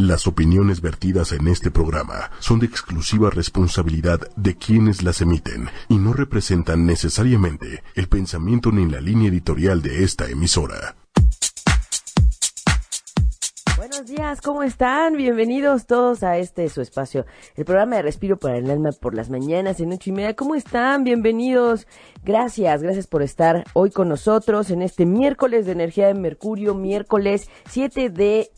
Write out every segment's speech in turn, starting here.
Las opiniones vertidas en este programa son de exclusiva responsabilidad de quienes las emiten y no representan necesariamente el pensamiento ni la línea editorial de esta emisora. Buenos días, ¿cómo están? Bienvenidos todos a este su espacio, el programa de Respiro para el Alma por las mañanas en ocho y media. ¿Cómo están? Bienvenidos. Gracias, gracias por estar hoy con nosotros en este miércoles de energía de Mercurio, miércoles 7 de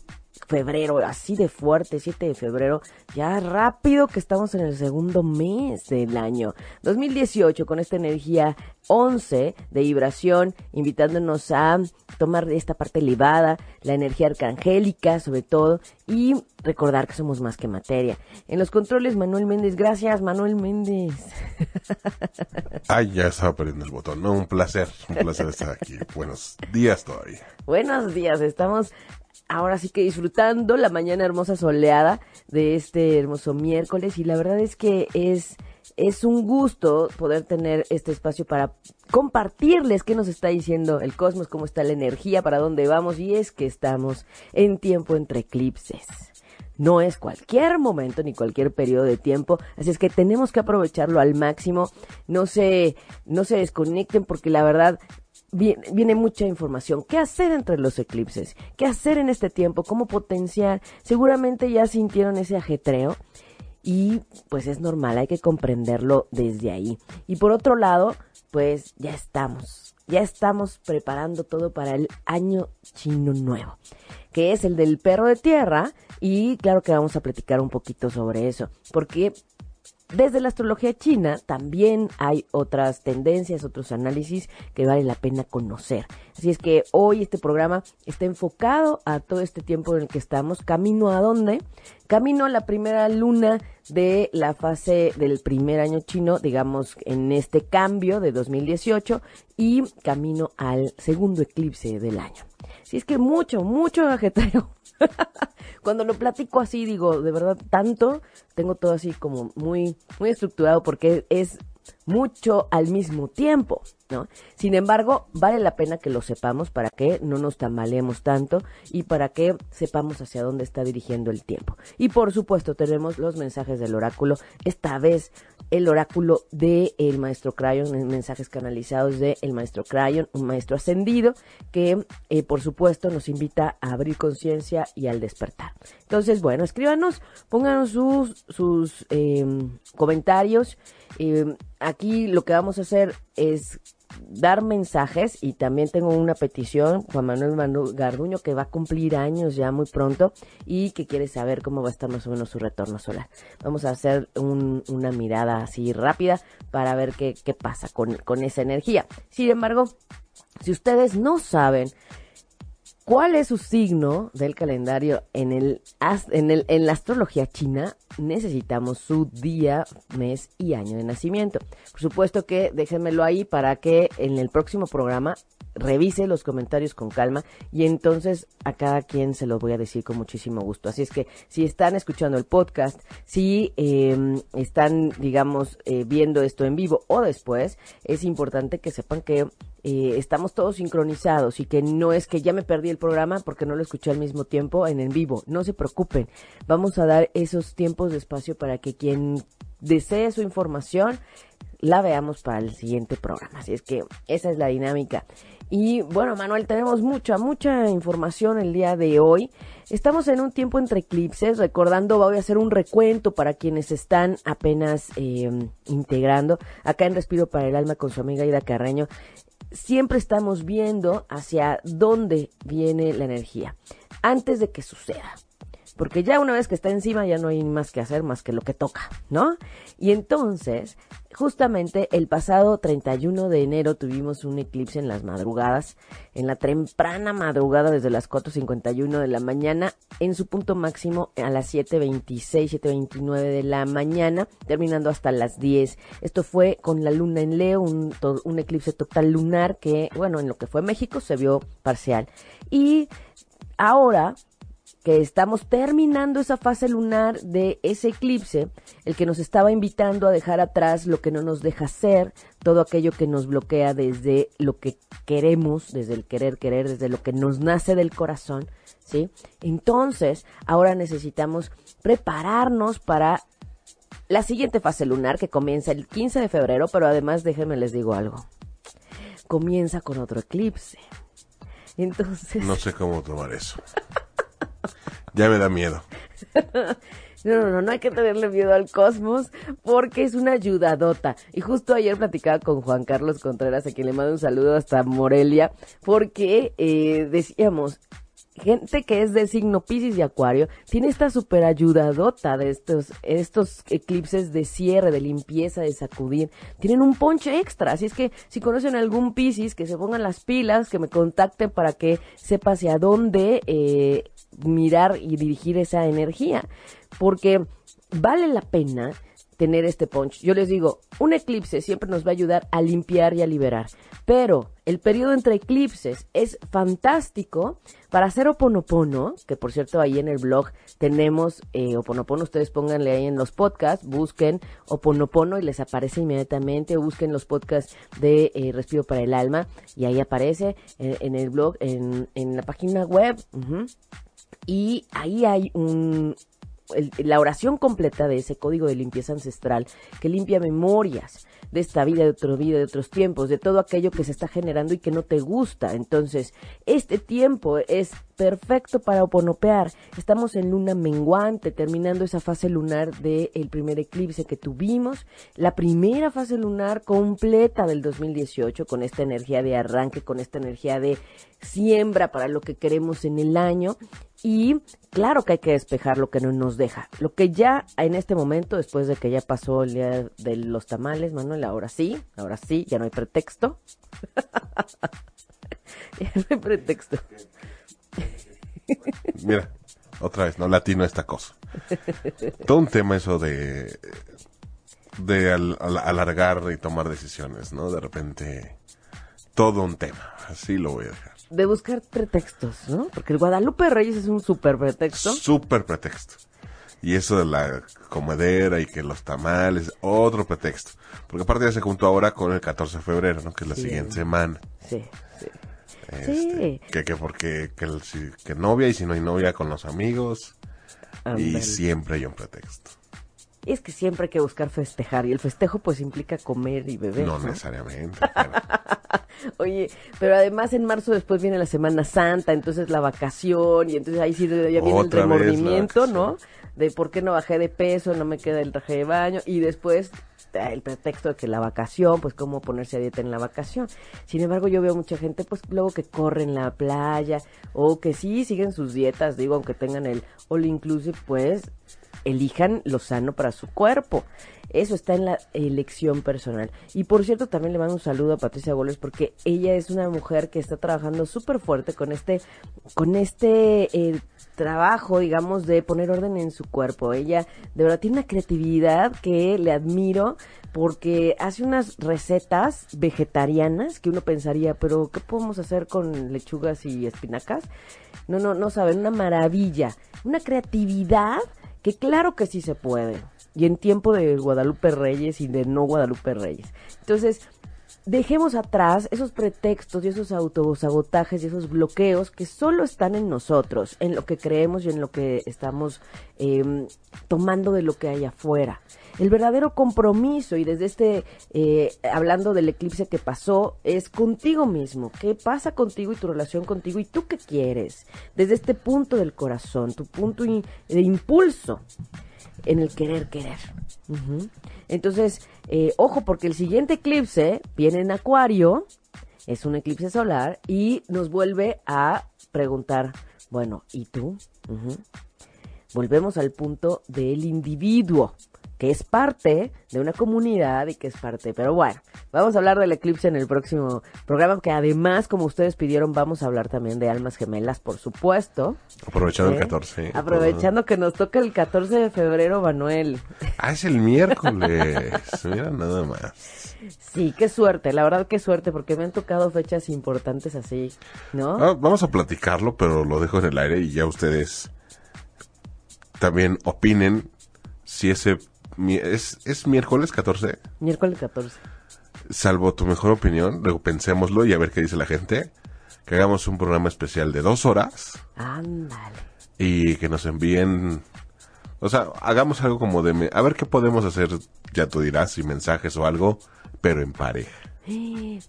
febrero, así de fuerte, 7 de febrero, ya rápido que estamos en el segundo mes del año 2018 con esta energía 11 de vibración, invitándonos a tomar esta parte elevada, la energía arcangélica sobre todo, y recordar que somos más que materia. En los controles, Manuel Méndez, gracias Manuel Méndez. Ay, ya estaba perdiendo el botón, no, un placer, un placer estar aquí. Buenos días todavía. Buenos días, estamos ahora sí que disfrutando la mañana hermosa soleada de este hermoso miércoles y la verdad es que es es un gusto poder tener este espacio para compartirles qué nos está diciendo el cosmos, cómo está la energía, para dónde vamos y es que estamos en tiempo entre eclipses. No es cualquier momento ni cualquier periodo de tiempo, así es que tenemos que aprovecharlo al máximo. No se, no se desconecten porque la verdad viene, mucha información. ¿Qué hacer entre los eclipses? ¿Qué hacer en este tiempo? ¿Cómo potenciar? Seguramente ya sintieron ese ajetreo y pues es normal, hay que comprenderlo desde ahí. Y por otro lado, pues ya estamos, ya estamos preparando todo para el año chino nuevo, que es el del perro de tierra y claro que vamos a platicar un poquito sobre eso, porque desde la astrología china también hay otras tendencias, otros análisis que vale la pena conocer. Así es que hoy este programa está enfocado a todo este tiempo en el que estamos. ¿Camino a dónde? Camino a la primera luna de la fase del primer año chino, digamos, en este cambio de 2018 y camino al segundo eclipse del año. Así es que mucho, mucho ajetreo Cuando lo platico así, digo, de verdad, tanto, tengo todo así como muy, muy estructurado porque es mucho al mismo tiempo, ¿no? Sin embargo, vale la pena que lo sepamos para que no nos tambaleemos tanto y para que sepamos hacia dónde está dirigiendo el tiempo. Y por supuesto, tenemos los mensajes del oráculo, esta vez el oráculo de el maestro Crayon, mensajes canalizados de el maestro Crayon, un maestro ascendido que eh, por supuesto nos invita a abrir conciencia y al despertar. Entonces, bueno, escríbanos, pónganos sus, sus em, comentarios. Em, aquí lo que vamos a hacer es dar mensajes y también tengo una petición, Juan Manuel Garduño, que va a cumplir años ya muy pronto y que quiere saber cómo va a estar más o menos su retorno solar. Vamos a hacer una mirada así rápida para ver qué, pasa con esa energía. Sin embargo, si ustedes no saben ¿Cuál es su signo del calendario en el, en la astrología china? Necesitamos su día, mes y año de nacimiento. Por supuesto que déjenmelo ahí para que en el próximo programa revise los comentarios con calma y entonces a cada quien se los voy a decir con muchísimo gusto. Así es que si están escuchando el podcast, si em, están, digamos, eh, viendo esto en vivo o después, es importante que sepan que eh, estamos todos sincronizados y que no es que ya me perdí el programa porque no lo escuché al mismo tiempo en en vivo. No se preocupen, vamos a dar esos tiempos de espacio para que quien desee su información la veamos para el siguiente programa. Así es que esa es la dinámica. Y bueno, Manuel, tenemos mucha, mucha información el día de hoy. Estamos en un tiempo entre eclipses, recordando, voy a hacer un recuento para quienes están apenas em, integrando. Acá en Respiro para el Alma con su amiga Ida Carreño, siempre estamos viendo hacia dónde viene la energía, antes de que suceda porque ya una vez que está encima ya no hay más que hacer más que lo que toca, ¿no? Y entonces Justamente el pasado 31 de enero tuvimos un eclipse en las madrugadas, en la temprana madrugada desde las 4.51 de la mañana, en su punto máximo a las 7.26, 7.29 de la mañana, terminando hasta las 10. Esto fue con la luna en Leo, un, eclipse total lunar que, bueno, en lo que fue México se vio parcial. Y ahora que estamos terminando esa fase lunar de ese eclipse, el que nos estaba invitando a dejar atrás lo que no nos deja ser, todo aquello que nos bloquea desde lo que queremos, desde el querer querer, desde lo que nos nace del corazón, ¿sí? Entonces, ahora necesitamos prepararnos para la siguiente fase lunar que comienza el 15 de febrero, pero además déjenme les digo algo. Comienza con otro eclipse. Entonces... No sé cómo tomar eso. ya me da miedo. No, no, no, no hay que tenerle miedo al cosmos porque es una ayudadota. Y justo ayer platicaba con Juan Carlos Contreras, a quien le mando un saludo hasta Morelia, porque eh, decíamos, gente que es de signo Pisces y Acuario tiene esta super ayudadota de estos, estos eclipses de cierre, de limpieza, de sacudir. Tienen un ponche extra. Así es que si conocen algún Pisces, que se pongan las pilas, que me contacten para que sepa hacia dónde eh, mirar y dirigir esa energía porque vale la pena tener este punch. Yo les digo, un eclipse siempre nos va a ayudar a limpiar y a liberar, pero el periodo entre eclipses es fantástico para hacer oponopono, que por cierto ahí en el blog tenemos eh, oponopono, ustedes pónganle ahí en los podcasts, busquen oponopono y les aparece inmediatamente, busquen los podcasts de eh, Respiro para el Alma y ahí aparece eh, en el blog, en, la página web. Y ahí hay un, la oración completa de ese código de limpieza ancestral que limpia memorias de esta vida, de otra vida, de otros tiempos, de todo aquello que se está generando y que no te gusta. Entonces, este tiempo es perfecto para oponopear. Estamos en luna menguante, terminando esa fase lunar del primer eclipse que tuvimos, la primera fase lunar completa del 2018, con esta energía de arranque, con esta energía de siembra para lo que queremos en el año. Y claro que hay que despejar lo que no nos deja. Lo que ya en este momento, después de que ya pasó el día de los tamales, Manuel, ahora sí, ahora sí, ya no hay pretexto. ya no hay pretexto. Mira, otra vez, no latino esta cosa. Todo un tema eso de de alargar y tomar decisiones, ¿no? De repente, todo un tema. Así lo voy a dejar. De buscar pretextos, ¿no? Porque el Guadalupe Reyes es un súper pretexto. Súper pretexto. Y eso de la comedera y que los tamales, otro pretexto. Porque aparte ya se juntó ahora con el 14 de febrero, ¿no? Que es la siguiente semana. Sí, sí. Este, que, que porque que, que, novia y si no hay novia con los amigos. Y siempre hay un pretexto. Es que siempre hay que buscar festejar y el festejo pues implica comer y beber. No, necesariamente. Oye, pero además en marzo después viene la Semana Santa, entonces la vacación y entonces ahí sí ya viene el remordimiento, ¿no? De por qué no bajé de peso, no me queda el traje de baño y después el pretexto de que la vacación, pues cómo ponerse a dieta en la vacación. Sin embargo, yo veo mucha gente, pues luego que corre en la playa o que sí siguen sus dietas, digo, aunque tengan el all inclusive, pues elijan lo sano para su cuerpo. Eso está en la elección personal. Y por cierto, también le mando un saludo a Patricia Gómez porque ella es una mujer que está trabajando súper fuerte con este, con este eh, trabajo, digamos, de poner orden en su cuerpo. Ella de verdad tiene una creatividad que le admiro porque hace unas recetas vegetarianas que uno pensaría, pero ¿qué podemos hacer con lechugas y espinacas? No, no, no saben, una maravilla, una creatividad que claro que sí se puede. Y en tiempo de Guadalupe Reyes y de no Guadalupe Reyes. Entonces, dejemos atrás esos pretextos y esos autosabotajes y esos bloqueos que solo están en nosotros, en lo que creemos y en lo que estamos em, tomando de lo que hay afuera. El verdadero compromiso, y desde este, eh, hablando del eclipse que pasó, es contigo mismo. ¿Qué pasa contigo y tu relación contigo? ¿Y tú qué quieres? Desde este punto del corazón, tu punto de impulso en el querer querer. Entonces, eh, ojo, porque el siguiente eclipse viene en Acuario, es un eclipse solar, y nos vuelve a preguntar, bueno, ¿y tú? Volvemos al punto del individuo que es parte de una comunidad y que es parte. Pero bueno, vamos a hablar del eclipse en el próximo programa, que además, como ustedes pidieron, vamos a hablar también de almas gemelas, por supuesto. Aprovechando el 14. ¿Eh? Aprovechando que nos toca el 14 de febrero, Manuel. Ah, es el miércoles. Mira, nada más. Sí, qué suerte, la verdad qué suerte, porque me han tocado fechas importantes así, ¿no? Ah, vamos a platicarlo, pero lo dejo en el aire y ya ustedes también opinen si ese es, es miércoles 14. Miércoles 14. Salvo tu mejor opinión, luego pensémoslo y a ver qué dice la gente. que hagamos un programa especial de dos horas Ándale. y que nos envíen, o sea, hagamos algo como de, a ver qué podemos hacer, ya tú dirás, si mensajes o algo, pero en pareja.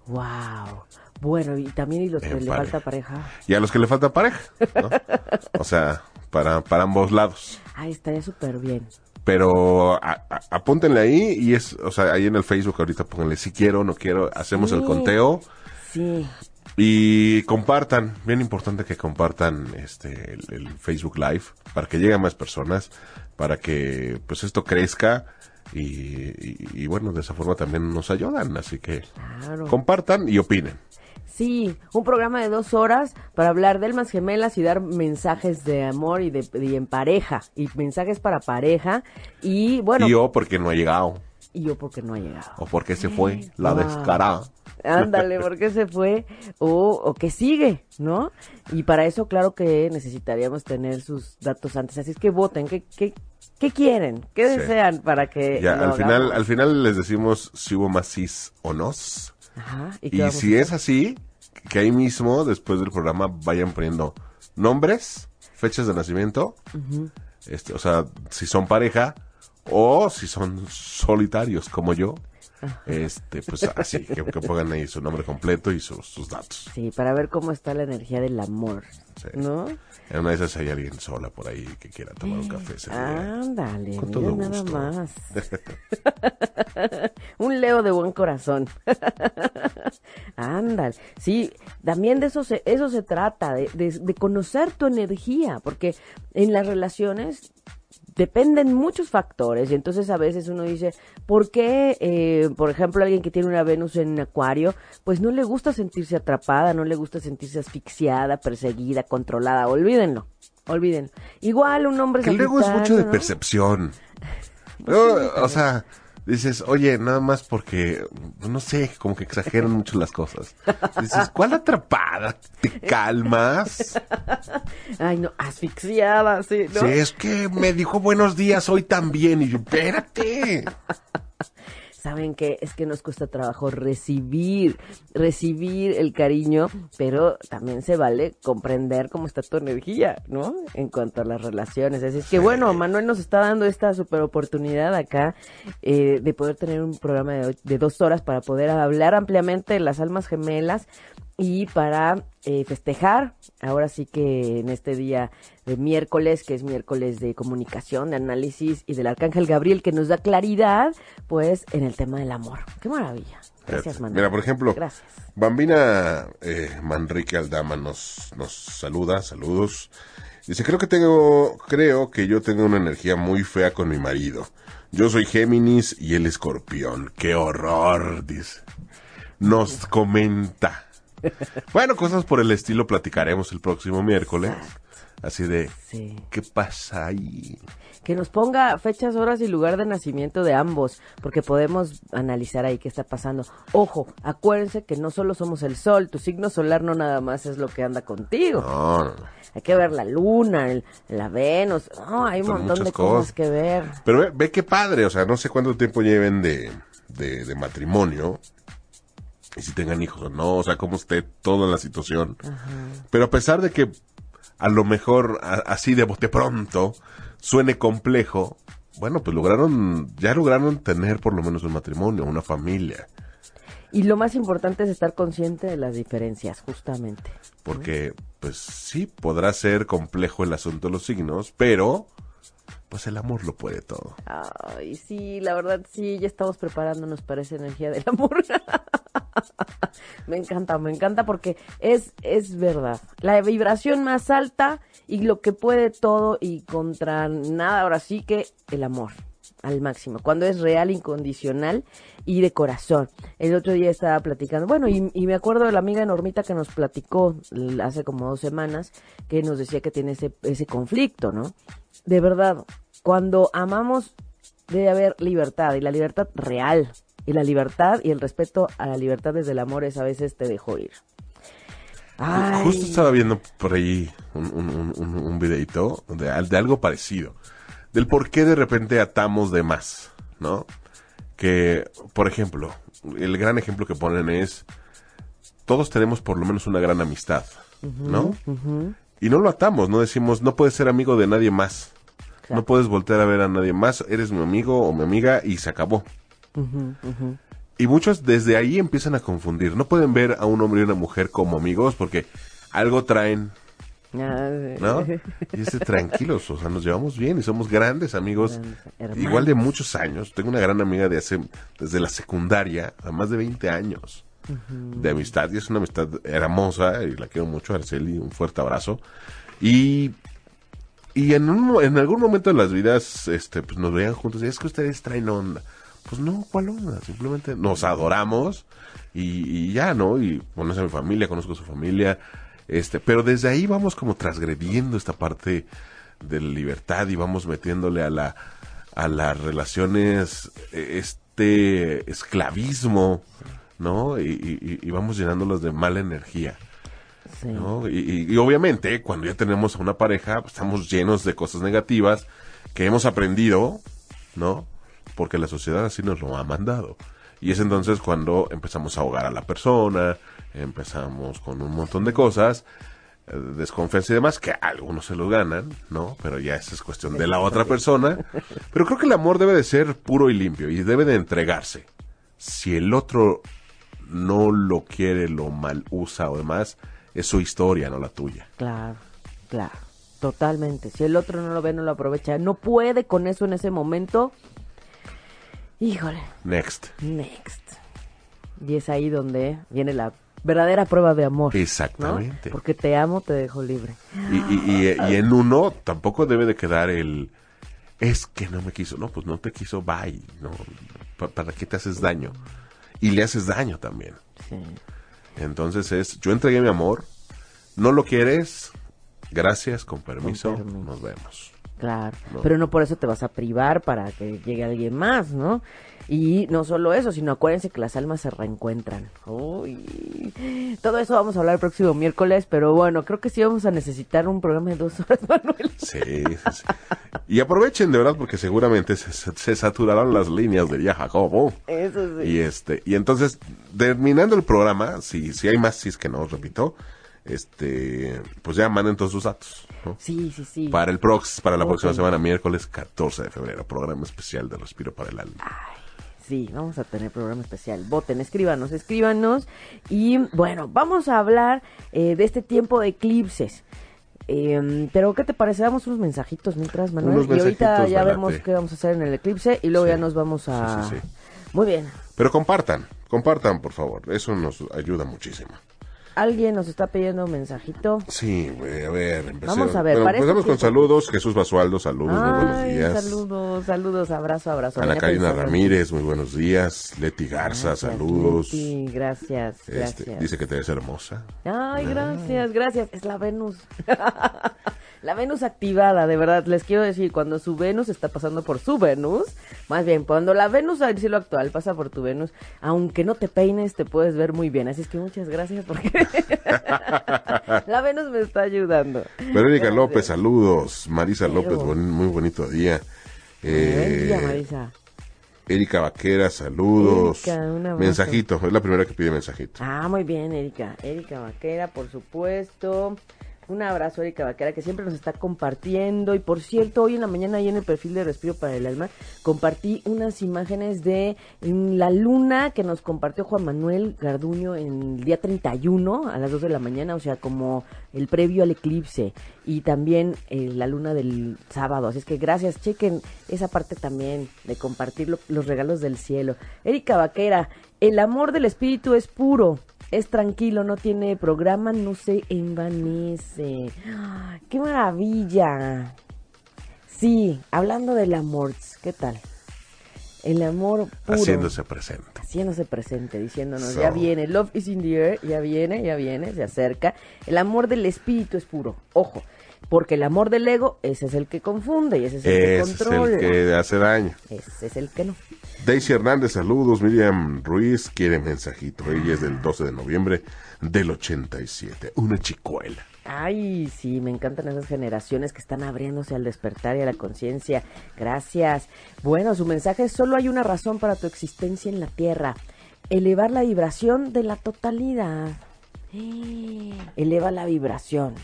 Wow. Bueno, y también y los que le falta pareja. Y a los que le falta pareja, ¿no? O sea, para, para ambos lados. Ay, estaría súper bien. Pero a- a- apúntenle ahí y es, o sea, ahí en el Facebook ahorita pónganle si quiero, no quiero, hacemos el conteo Sí. y compartan, bien importante que compartan este el, el Facebook Live para que lleguen más personas, para que pues esto crezca y, y- y, bueno, de esa forma también nos ayudan, así que Claro. compartan y opinen. Sí, un programa de dos horas para hablar de almas gemelas y dar mensajes de amor y de y en pareja y mensajes para pareja y bueno y yo porque no ha llegado y yo porque no ha llegado. o porque se fue la Wow. descarada. Ándale, porque se fue o, o que sigue, ¿no? Y para eso, claro que necesitaríamos tener sus datos antes. Así es que voten, ¿qué, qué, qué quieren? ¿Qué Sí. desean para que Ya, al final, al final les decimos si hubo más cis o nos. Ajá, ¿y, si es así, que ahí mismo, después del programa, vayan poniendo nombres, fechas de nacimiento, este, o sea, si son pareja o si son solitarios como yo, este, pues así, que, que pongan ahí su nombre completo y sus, sus datos. Sí, para ver cómo está la energía del amor, Sí. ¿no? En una de esas hay alguien sola por ahí que quiera tomar un café ese día. Ándale, Con mira todo nada gusto. más. Un Leo de buen corazón. Ándale. Sí, también de eso se, eso se trata, de, de- de conocer tu energía, porque en las relaciones dependen muchos factores y entonces a veces uno dice, ¿por qué, eh, por ejemplo, alguien que tiene una Venus en acuario, pues no le gusta sentirse atrapada, no le gusta sentirse asfixiada, perseguida, controlada? Olvídenlo, olvídenlo. Igual un hombre Que luego es mucho percepción. Luego, o sea, dices, oye, nada más porque, no sé, como que exageran mucho las cosas. Dices, ¿cuál atrapada? ¿Te calmas? Ay, no, asfixiada, sí, ¿no? Si es que me dijo buenos días hoy también. Y yo, espérate. Saben que es que nos cuesta trabajo recibir, recibir el cariño, pero también se vale comprender cómo está tu energía, ¿no? En cuanto a las relaciones. Así es que bueno, Manuel nos está dando esta super oportunidad acá eh, de poder tener un programa de, de dos horas para poder hablar ampliamente de las almas gemelas y para eh, festejar, ahora sí que en este día de miércoles, que es miércoles de comunicación, de análisis y del Arcángel Gabriel que nos da claridad, pues en el tema del amor. Qué maravilla. Gracias, Manuel. Mira, por ejemplo, Gracias. Bambina eh, Manrique Aldama nos, nos saluda, saludos. Dice, creo que tengo, creo que yo tengo una energía muy fea con mi marido. Yo soy Géminis y él escorpión. ¡Qué horror! Dice. Nos comenta. Bueno, cosas por el estilo platicaremos el próximo miércoles. Así de, Sí. ¿qué pasa ahí? Que nos ponga fechas, horas y lugar de nacimiento de ambos, porque podemos analizar ahí qué está pasando. Ojo, acuérdense que no solo somos el sol, tu signo solar no nada más es lo que anda contigo. No. Hay que ver la luna, el- la Venus, no, hay un Son montón de cosas cosas. que ver. Pero ve, ve qué padre, o sea, no sé cuánto tiempo lleven de, de, de matrimonio, y si tengan hijos o no, o sea, cómo esté toda la situación. Pero a pesar de que a lo mejor a- así de bote pronto suene complejo, bueno, pues lograron, ya lograron tener por lo menos un matrimonio, una familia, Y lo más importante es estar consciente de las diferencias, justamente. porque pues sí, podrá ser complejo el asunto de los signos, pero pues el amor lo puede todo. Ay, sí, la verdad sí, ya estamos preparándonos para esa energía del amor. me encanta, me encanta porque es, es verdad. La vibración más alta y lo que puede todo y contra nada, ahora sí que el amor al máximo, cuando es real, incondicional y de corazón. El otro día estaba platicando, bueno, y, me acuerdo de la amiga Normita que nos platicó hace como dos semanas, que nos decía que tiene ese, ese conflicto, ¿no? De verdad, cuando amamos debe haber libertad y la libertad real y la libertad y el respeto a la libertad desde el amor es a veces te dejo ir. Ay, Justo estaba viendo por ahí un, un, un, videito de, al- de algo parecido. Del por qué de repente atamos de más, ¿no? Que, por ejemplo, el gran ejemplo que ponen es, todos tenemos por lo menos una gran amistad, ¿no? Y no lo atamos, no decimos, no puedes ser amigo de nadie más. No puedes voltear a ver a nadie más, eres mi amigo o mi amiga y se acabó. Y muchos desde ahí empiezan a confundir. No pueden ver a un hombre y una mujer como amigos porque algo traen. Ah, ¿No? Y dice, tranquilos, o sea, nos llevamos bien y somos grandes amigos, igual de muchos años. Tengo una gran amiga de hace, desde la secundaria, a más de 20 años de amistad, y es una amistad hermosa, y la quiero mucho, Arceli, un fuerte abrazo. Y, y en, algún momento de las vidas, este, pues nos veían juntos, y es que ustedes traen onda. Pues no, ¿cuál onda? Simplemente nos adoramos y, ya, ¿no? Y conoce a mi familia, conozco a su familia, este, pero desde ahí vamos como transgrediendo esta parte de la libertad y vamos metiéndole a la a las relaciones este esclavismo, ¿no? Y, y, vamos llenándolos de mala energía. ¿No? Y, obviamente cuando ya tenemos a una pareja pues, estamos llenos de cosas negativas que hemos aprendido, ¿no? Porque la sociedad así nos lo ha mandado. Y es entonces cuando empezamos a ahogar a la persona, empezamos con un montón de cosas, eh, desconfianza y demás, que algunos se los ganan, ¿no? Pero ya esa es cuestión de la otra persona. Pero creo que el amor debe de ser puro y limpio y debe de entregarse. Si el otro no lo quiere, lo mal usa o demás, es su historia, no la tuya. Claro, claro, totalmente. Si el otro no lo ve, no lo aprovecha, no puede con eso en ese momento, híjole. Next. Next. Y es ahí donde viene la verdadera prueba de amor. Exactamente. Porque te amo, te dejo libre. Y, y, y, en uno tampoco debe de quedar el es que no me quiso. No, pues no te quiso, bye. No, ¿Para qué te haces daño? Y le haces daño también. Sí. Entonces es, yo entregué mi amor, no lo quieres, gracias, con permiso, nos vemos. Claro, pero no por eso te vas a privar para que llegue alguien más, ¿no? Y no solo eso, sino acuérdense que las almas se reencuentran. Uy, todo eso vamos a hablar el próximo miércoles, pero bueno, creo que sí vamos a necesitar un programa de dos horas, Manuel. Sí, sí, Y aprovechen de verdad porque seguramente se, saturarán las líneas de ya Jacobo. Eso sí. Y este, y entonces, terminando el programa, si, si hay más, si es que no, repito, este, pues ya manden todos sus datos. Sí, sí, sí. Para el prox, para la próxima semana, miércoles 14 de febrero, programa especial de Respiro para el Alma. Sí, vamos a tener programa especial. Voten, escríbanos, escríbanos. Y bueno, vamos a hablar eh, de este tiempo de eclipses. Em, pero, ¿qué te parece? Damos unos mensajitos mientras, Manuel. y ahorita ya vemos qué vamos a hacer en el eclipse y luego ya nos vamos a. Muy bien. Pero compartan, compartan, por favor. Eso nos ayuda muchísimo. Alguien nos está pidiendo un mensajito. Sí, a ver, empecemos. Vamos a ver. Bueno, empezamos con saludos. Jesús Basualdo, saludos, muy buenos días. Saludos, saludos, abrazo, abrazo. Ana Karina Ramírez, muy buenos días. Leti Garza, saludos. Sí, gracias, este, gracias. dice que te ves hermosa. Ay, gracias, gracias. Es la Venus. La Venus activada, de verdad, les quiero decir, cuando su Venus está pasando por su Venus, más bien, cuando la Venus al cielo actual pasa por tu Venus, aunque no te peines, te puedes ver muy bien. Así es que muchas gracias porque la Venus me está ayudando. Verónica López, saludos. Marisa López, muy bonito día. Eh, día, Marisa. Erika Vaquera, saludos. mensajito, es la primera que pide mensajito. Ah, muy bien, Erika. Erika Vaquera, por supuesto. Un abrazo, Erika Vaquera, que siempre nos está compartiendo. Y por cierto, hoy en la mañana, ahí en el perfil de Respiro para el Alma, compartí unas imágenes de la luna que nos compartió Juan Manuel Garduño en el día 31 a las 2 de la mañana, o sea, como el previo al eclipse. Y también eh, la luna del sábado. Así es que gracias, chequen esa parte también de compartir los regalos del cielo. Erika Vaquera, el amor del espíritu es puro es tranquilo, no tiene programa, no se envanece. ¡Qué maravilla! Sí, hablando del amor, ¿qué tal? El amor puro. Haciéndose presente. Haciéndose presente, diciéndonos, ya viene, love is in the air, ya viene, ya viene, se acerca. El amor del espíritu es puro, ojo, porque el amor del ego, ese es el que confunde y ese es el que controla. es el que hace daño. Ese es el que no. Daisy Hernández, saludos. Miriam Ruiz quiere mensajito. Ella es del 12 de noviembre del 87. Una chicuela. Ay, sí, me encantan esas generaciones que están abriéndose al despertar y a la conciencia. Gracias. Bueno, su mensaje es solo hay una razón para tu existencia en la Tierra. Elevar la vibración de la totalidad. Eleva la vibración.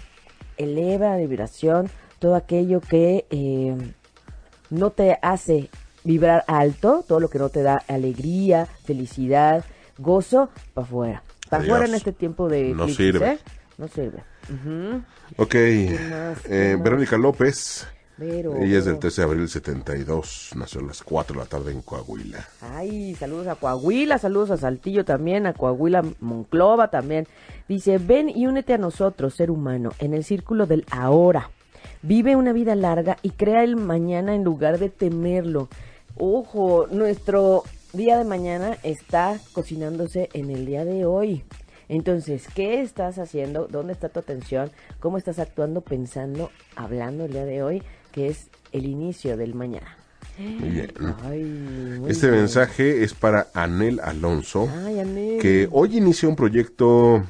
Eleva la vibración. Todo aquello que eh, no te hace vibrar alto, todo lo que no te da alegría, felicidad, gozo, para afuera. Para afuera en este tiempo de No eclipses, sirve. ¿eh? No sirve. Ok, más? ¿Qué eh, más? Verónica López. Pero... Ella es del 13 de abril del 72, nació a las 4 de la tarde en Coahuila. Ay, saludos a Coahuila, saludos a Saltillo también, a Coahuila, Monclova también. Dice, ven y únete a nosotros, ser humano, en el círculo del ahora. Vive una vida larga y crea el mañana en lugar de temerlo. Ojo, nuestro día de mañana está cocinándose en el día de hoy. Entonces, ¿qué estás haciendo? ¿Dónde está tu atención? ¿Cómo estás actuando, pensando, hablando el día de hoy? Que es el inicio del mañana. Muy bien. Ay, muy Este bien. mensaje es para Anel Alonso, Ay, Anel. que hoy inicia un proyecto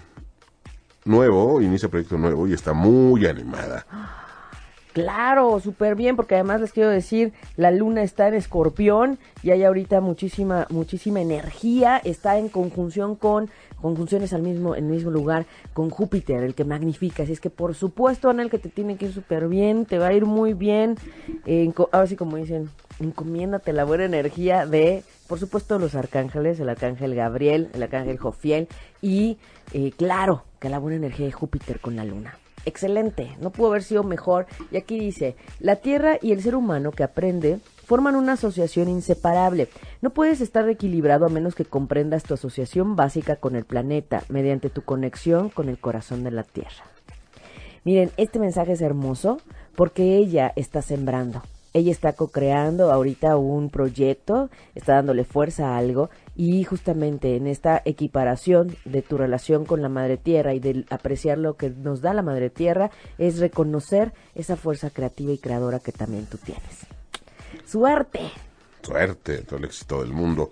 nuevo, inicia un proyecto nuevo y está muy animada. Claro, súper bien, porque además les quiero decir, la luna está en escorpión y hay ahorita muchísima, muchísima energía, está en conjunción con, conjunciones al mismo, en el mismo lugar, con Júpiter, el que magnifica. Así es que por supuesto, Anel, que te tiene que ir súper bien, te va a ir muy bien. Eh, ahora sí, como dicen, encomiéndate la buena energía de, por supuesto, los arcángeles, el arcángel Gabriel, el arcángel Jofiel y, eh, claro, que la buena energía de Júpiter con la luna. Excelente, no pudo haber sido mejor. Y aquí dice, la Tierra y el ser humano que aprende forman una asociación inseparable. No puedes estar equilibrado a menos que comprendas tu asociación básica con el planeta mediante tu conexión con el corazón de la Tierra. Miren, este mensaje es hermoso porque ella está sembrando. Ella está co-creando ahorita un proyecto, está dándole fuerza a algo y justamente en esta equiparación de tu relación con la Madre Tierra y de apreciar lo que nos da la Madre Tierra es reconocer esa fuerza creativa y creadora que también tú tienes. Suerte. Suerte, todo el éxito del mundo.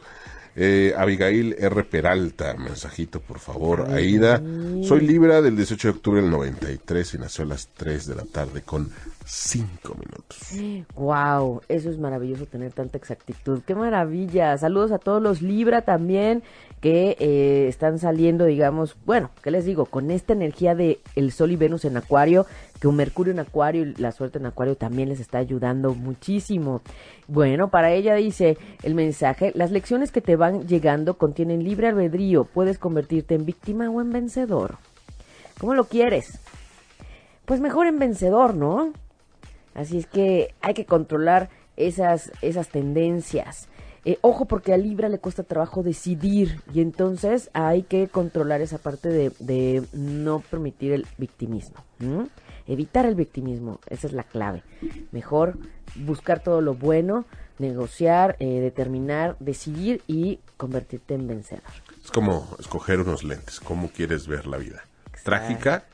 Eh, Abigail R. Peralta, mensajito por favor. Aida, soy Libra del 18 de octubre del 93 y nació a las 3 de la tarde con 5 minutos. Wow, eso es maravilloso tener tanta exactitud. Qué maravilla. Saludos a todos los Libra también que eh, están saliendo, digamos, bueno, ¿qué les digo? Con esta energía de el Sol y Venus en Acuario, que un Mercurio en Acuario y la suerte en Acuario también les está ayudando muchísimo. Bueno, para ella dice el mensaje, las lecciones que te van llegando contienen libre albedrío, puedes convertirte en víctima o en vencedor. ¿Cómo lo quieres? Pues mejor en vencedor, ¿no? Así es que hay que controlar esas, esas tendencias. Eh, ojo porque a Libra le cuesta trabajo decidir y entonces hay que controlar esa parte de, de no permitir el victimismo. Evitar el victimismo, esa es la clave. Mejor buscar todo lo bueno, negociar, eh, determinar, decidir y convertirte en vencedor. Es como escoger unos lentes. ¿Cómo quieres ver la vida? ¿Trágica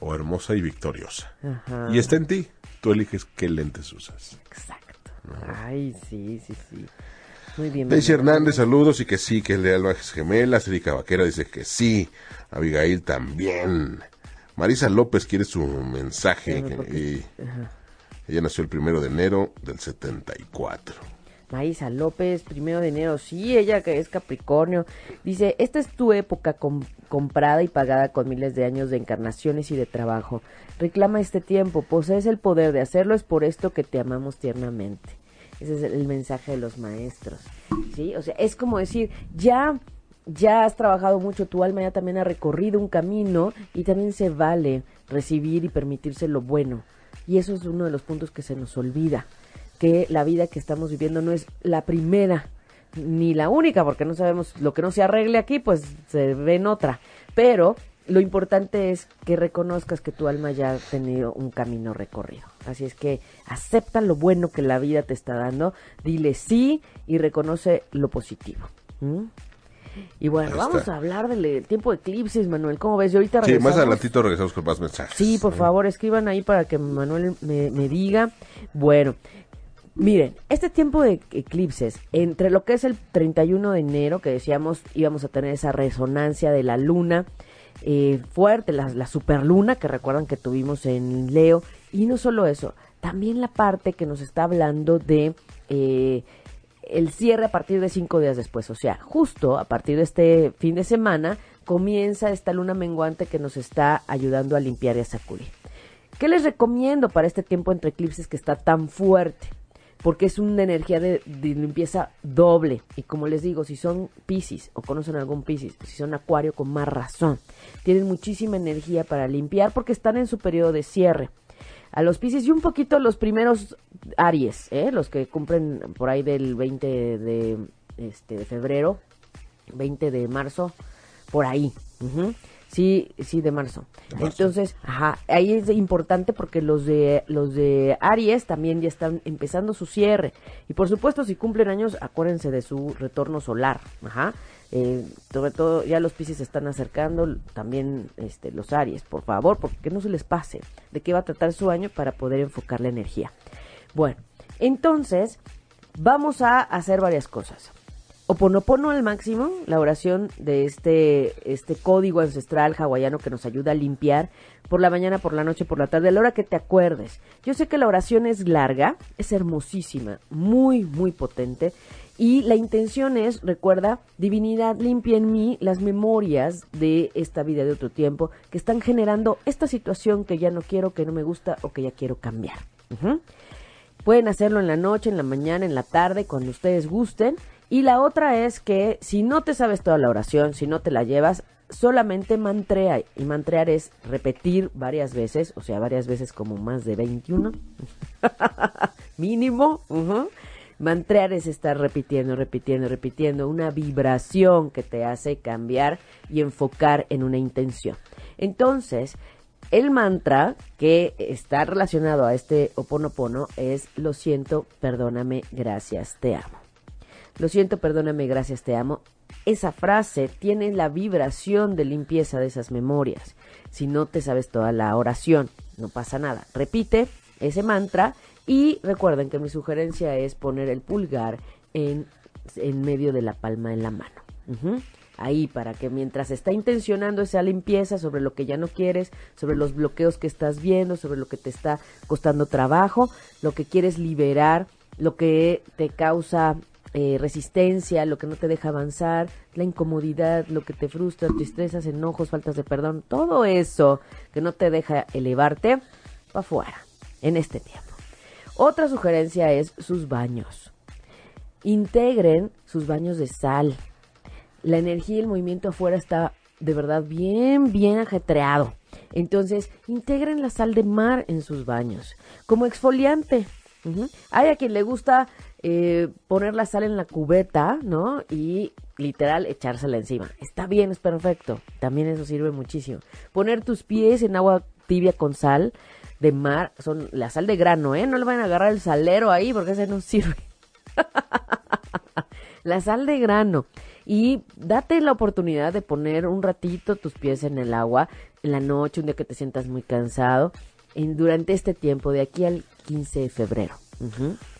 o hermosa y victoriosa? ajá. Y está en ti. Tú eliges qué lentes usas. Exacto. Ay, sí, sí, sí. Muy bien. Daisy. Hernández, saludos y que sí, que es de Albajes Gemelas. Erika Vaquera dice que sí. Abigail también. Marisa López quiere su mensaje. Y ella nació el primero de enero del 74. Maísa López, primero de enero, sí, ella que es Capricornio, dice, esta es tu época com- comprada y pagada con miles de años de encarnaciones y de trabajo. Reclama este tiempo, posees el poder de hacerlo, es por esto que te amamos tiernamente. Ese es el mensaje de los maestros, ¿sí? O sea, es como decir, ya, ya has trabajado mucho, tu alma ya también ha recorrido un camino y también se vale recibir y permitirse lo bueno. Y eso es uno de los puntos que se nos olvida que la vida que estamos viviendo no es la primera ni la única, porque no sabemos lo que no se arregle aquí, pues se ve en otra. Pero lo importante es que reconozcas que tu alma ya ha tenido un camino recorrido. Así es que acepta lo bueno que la vida te está dando, dile sí y reconoce lo positivo. Y bueno, Ahí vamos está. a hablar del tiempo de eclipses, Manuel. ¿Cómo ves? Y ahorita Sí, más regresamos. adelantito regresamos con más mensajes. Sí, por favor, escriban ahí para que Manuel me, me diga. Bueno, miren, este tiempo de eclipses, entre lo que es el 31 de enero, que decíamos íbamos a tener esa resonancia de la luna eh, fuerte, la, la superluna que recuerdan que tuvimos en Leo, y no solo eso, también la parte que nos está hablando de... eh, el cierre a partir de cinco días después. O sea, justo a partir de este fin de semana comienza esta luna menguante que nos está ayudando a limpiar y a sacudir. ¿Qué les recomiendo para este tiempo entre eclipses que está tan fuerte? Porque es una energía de, limpieza doble. Y como les digo, si son Pisces o conocen algún Pisces, si son Acuario, con más razón. Tienen muchísima energía para limpiar porque están en su periodo de cierre a los Pisces y un poquito los primeros Aries, ¿eh? los que cumplen por ahí del 20 de, este, de febrero, 20 de marzo, por ahí. Sí, sí, de marzo. Entonces, ajá, ahí es importante porque los de los de Aries también ya están empezando su cierre. Y por supuesto, si cumplen años, acuérdense de su retorno solar. Ajá. Eh, sobre todo ya los Pisces se están acercando, también este, los Aries, por favor, porque no se les pase de qué va a tratar su año para poder enfocar la energía. Bueno, entonces vamos a hacer varias cosas. Oponopono al máximo, la oración de este, este código ancestral hawaiano que nos ayuda a limpiar por la mañana, por la noche, por la tarde, a la hora que te acuerdes. Yo sé que la oración es larga, es hermosísima, muy, muy potente. Y la intención es, recuerda, divinidad limpia en mí las memorias de esta vida de otro tiempo que están generando esta situación que ya no quiero, que no me gusta o que ya quiero cambiar. Pueden hacerlo en la noche, en la mañana, en la tarde, cuando ustedes gusten. Y la otra es que si no te sabes toda la oración, si no te la llevas, solamente mantrea. Y mantrear es repetir varias veces, o sea, varias veces como más de 21. Mínimo. Mantrear es estar repitiendo, repitiendo, repitiendo una vibración que te hace cambiar y enfocar en una intención. Entonces, el mantra que está relacionado a este oponopono es lo siento, perdóname, gracias, te amo. Lo siento, perdóname, gracias, te amo. Esa frase tiene la vibración de limpieza de esas memorias. Si no te sabes toda la oración, no pasa nada. Repite ese mantra y recuerden que mi sugerencia es poner el pulgar en, en medio de la palma de la mano. Ahí para que mientras está intencionando esa limpieza sobre lo que ya no quieres, sobre los bloqueos que estás viendo, sobre lo que te está costando trabajo, lo que quieres liberar, lo que te causa eh, resistencia, lo que no te deja avanzar, la incomodidad, lo que te frustra, tristezas, enojos, faltas de perdón, todo eso que no te deja elevarte, va afuera en este tiempo. Otra sugerencia es sus baños. Integren sus baños de sal. La energía y el movimiento afuera está de verdad bien, bien ajetreado. Entonces, integren la sal de mar en sus baños como exfoliante. Hay a quien le gusta eh, poner la sal en la cubeta, ¿no? Y literal echársela encima. Está bien, es perfecto. También eso sirve muchísimo. Poner tus pies en agua tibia con sal de mar, son la sal de grano, ¿eh? No le van a agarrar el salero ahí porque ese no sirve. la sal de grano. Y date la oportunidad de poner un ratito tus pies en el agua en la noche, un día que te sientas muy cansado, en, durante este tiempo, de aquí al 15 de febrero.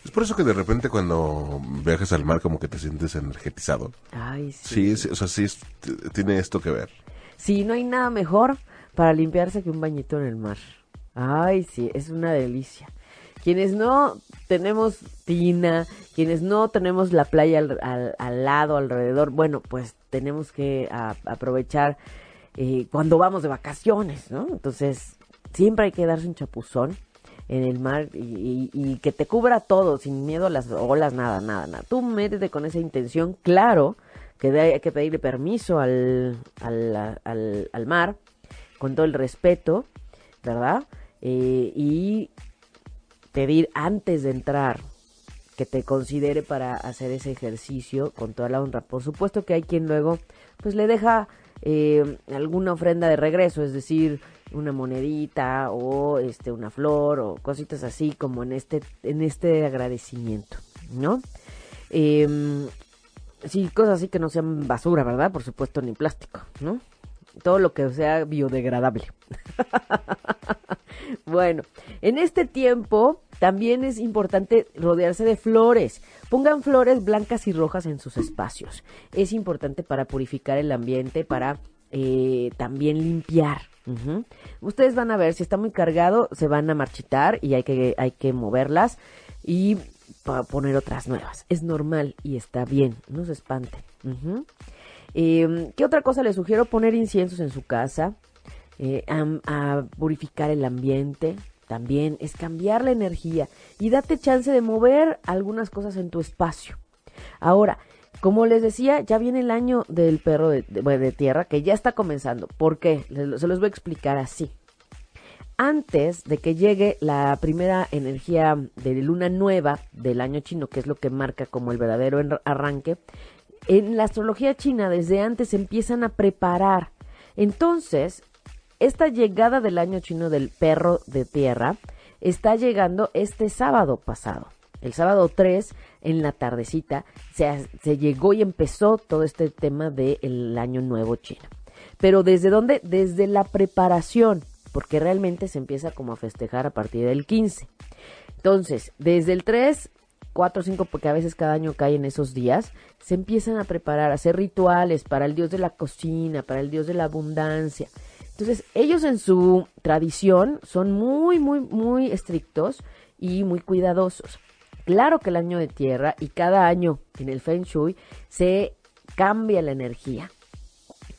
Es por eso que de repente cuando viajas al mar como que te sientes energetizado. Ay, sí. Sí, o sea, sí tiene esto que ver. Sí, no hay nada mejor para limpiarse que un bañito en el mar. Ay, sí, es una delicia. Quienes no tenemos tina, quienes no tenemos la playa al, lado, alrededor, bueno, pues tenemos que aprovechar eh, cuando vamos de vacaciones, ¿no? Entonces, siempre hay que darse un chapuzón en el mar y, que te cubra todo, sin miedo a las olas, nada, nada, nada. Tú métete con esa intención, claro, que hay que pedirle permiso al, al, al, al mar, con todo el respeto, ¿verdad? Eh, y pedir antes de entrar que te considere para hacer ese ejercicio con toda la honra. Por supuesto que hay quien luego pues le deja eh, alguna ofrenda de regreso, es decir, una monedita o este una flor o cositas así como en este en este agradecimiento, ¿no? Eh, sí, cosas así que no sean basura, ¿verdad? Por supuesto, ni plástico, ¿no? Todo lo que sea biodegradable. bueno, en este tiempo también es importante rodearse de flores. Pongan flores blancas y rojas en sus espacios. Es importante para purificar el ambiente, para eh, también limpiar. Ustedes van a ver, si está muy cargado, se van a marchitar y hay que, hay que moverlas. Y poner otras nuevas. Es normal y está bien, no se espante. Em, ¿Qué otra cosa le sugiero? Poner inciensos en su casa, eh, a, purificar el ambiente, también es cambiar la energía y date chance de mover algunas cosas en tu espacio. Ahora, como les decía, ya viene el año del perro de, tierra que ya está comenzando. ¿Por qué? Se los voy a explicar así. Antes de que llegue la primera energía de luna nueva del año chino, que es lo que marca como el verdadero arranque, en la astrología china desde antes empiezan a preparar. Entonces, esta llegada del año chino del perro de tierra está llegando este sábado pasado. El sábado 3, en la tardecita, se, llegó y empezó todo este tema del año nuevo chino. Pero ¿desde dónde? Desde la preparación, porque realmente se empieza como a festejar a partir del 15. Entonces, desde el 3 cuatro o cinco, porque a veces cada año cae en esos días, se empiezan a preparar, a hacer rituales para el dios de la cocina, para el dios de la abundancia. Entonces, ellos en su tradición son muy, muy, muy estrictos y muy cuidadosos. Claro que el año de tierra y cada año en el Feng Shui se cambia la energía.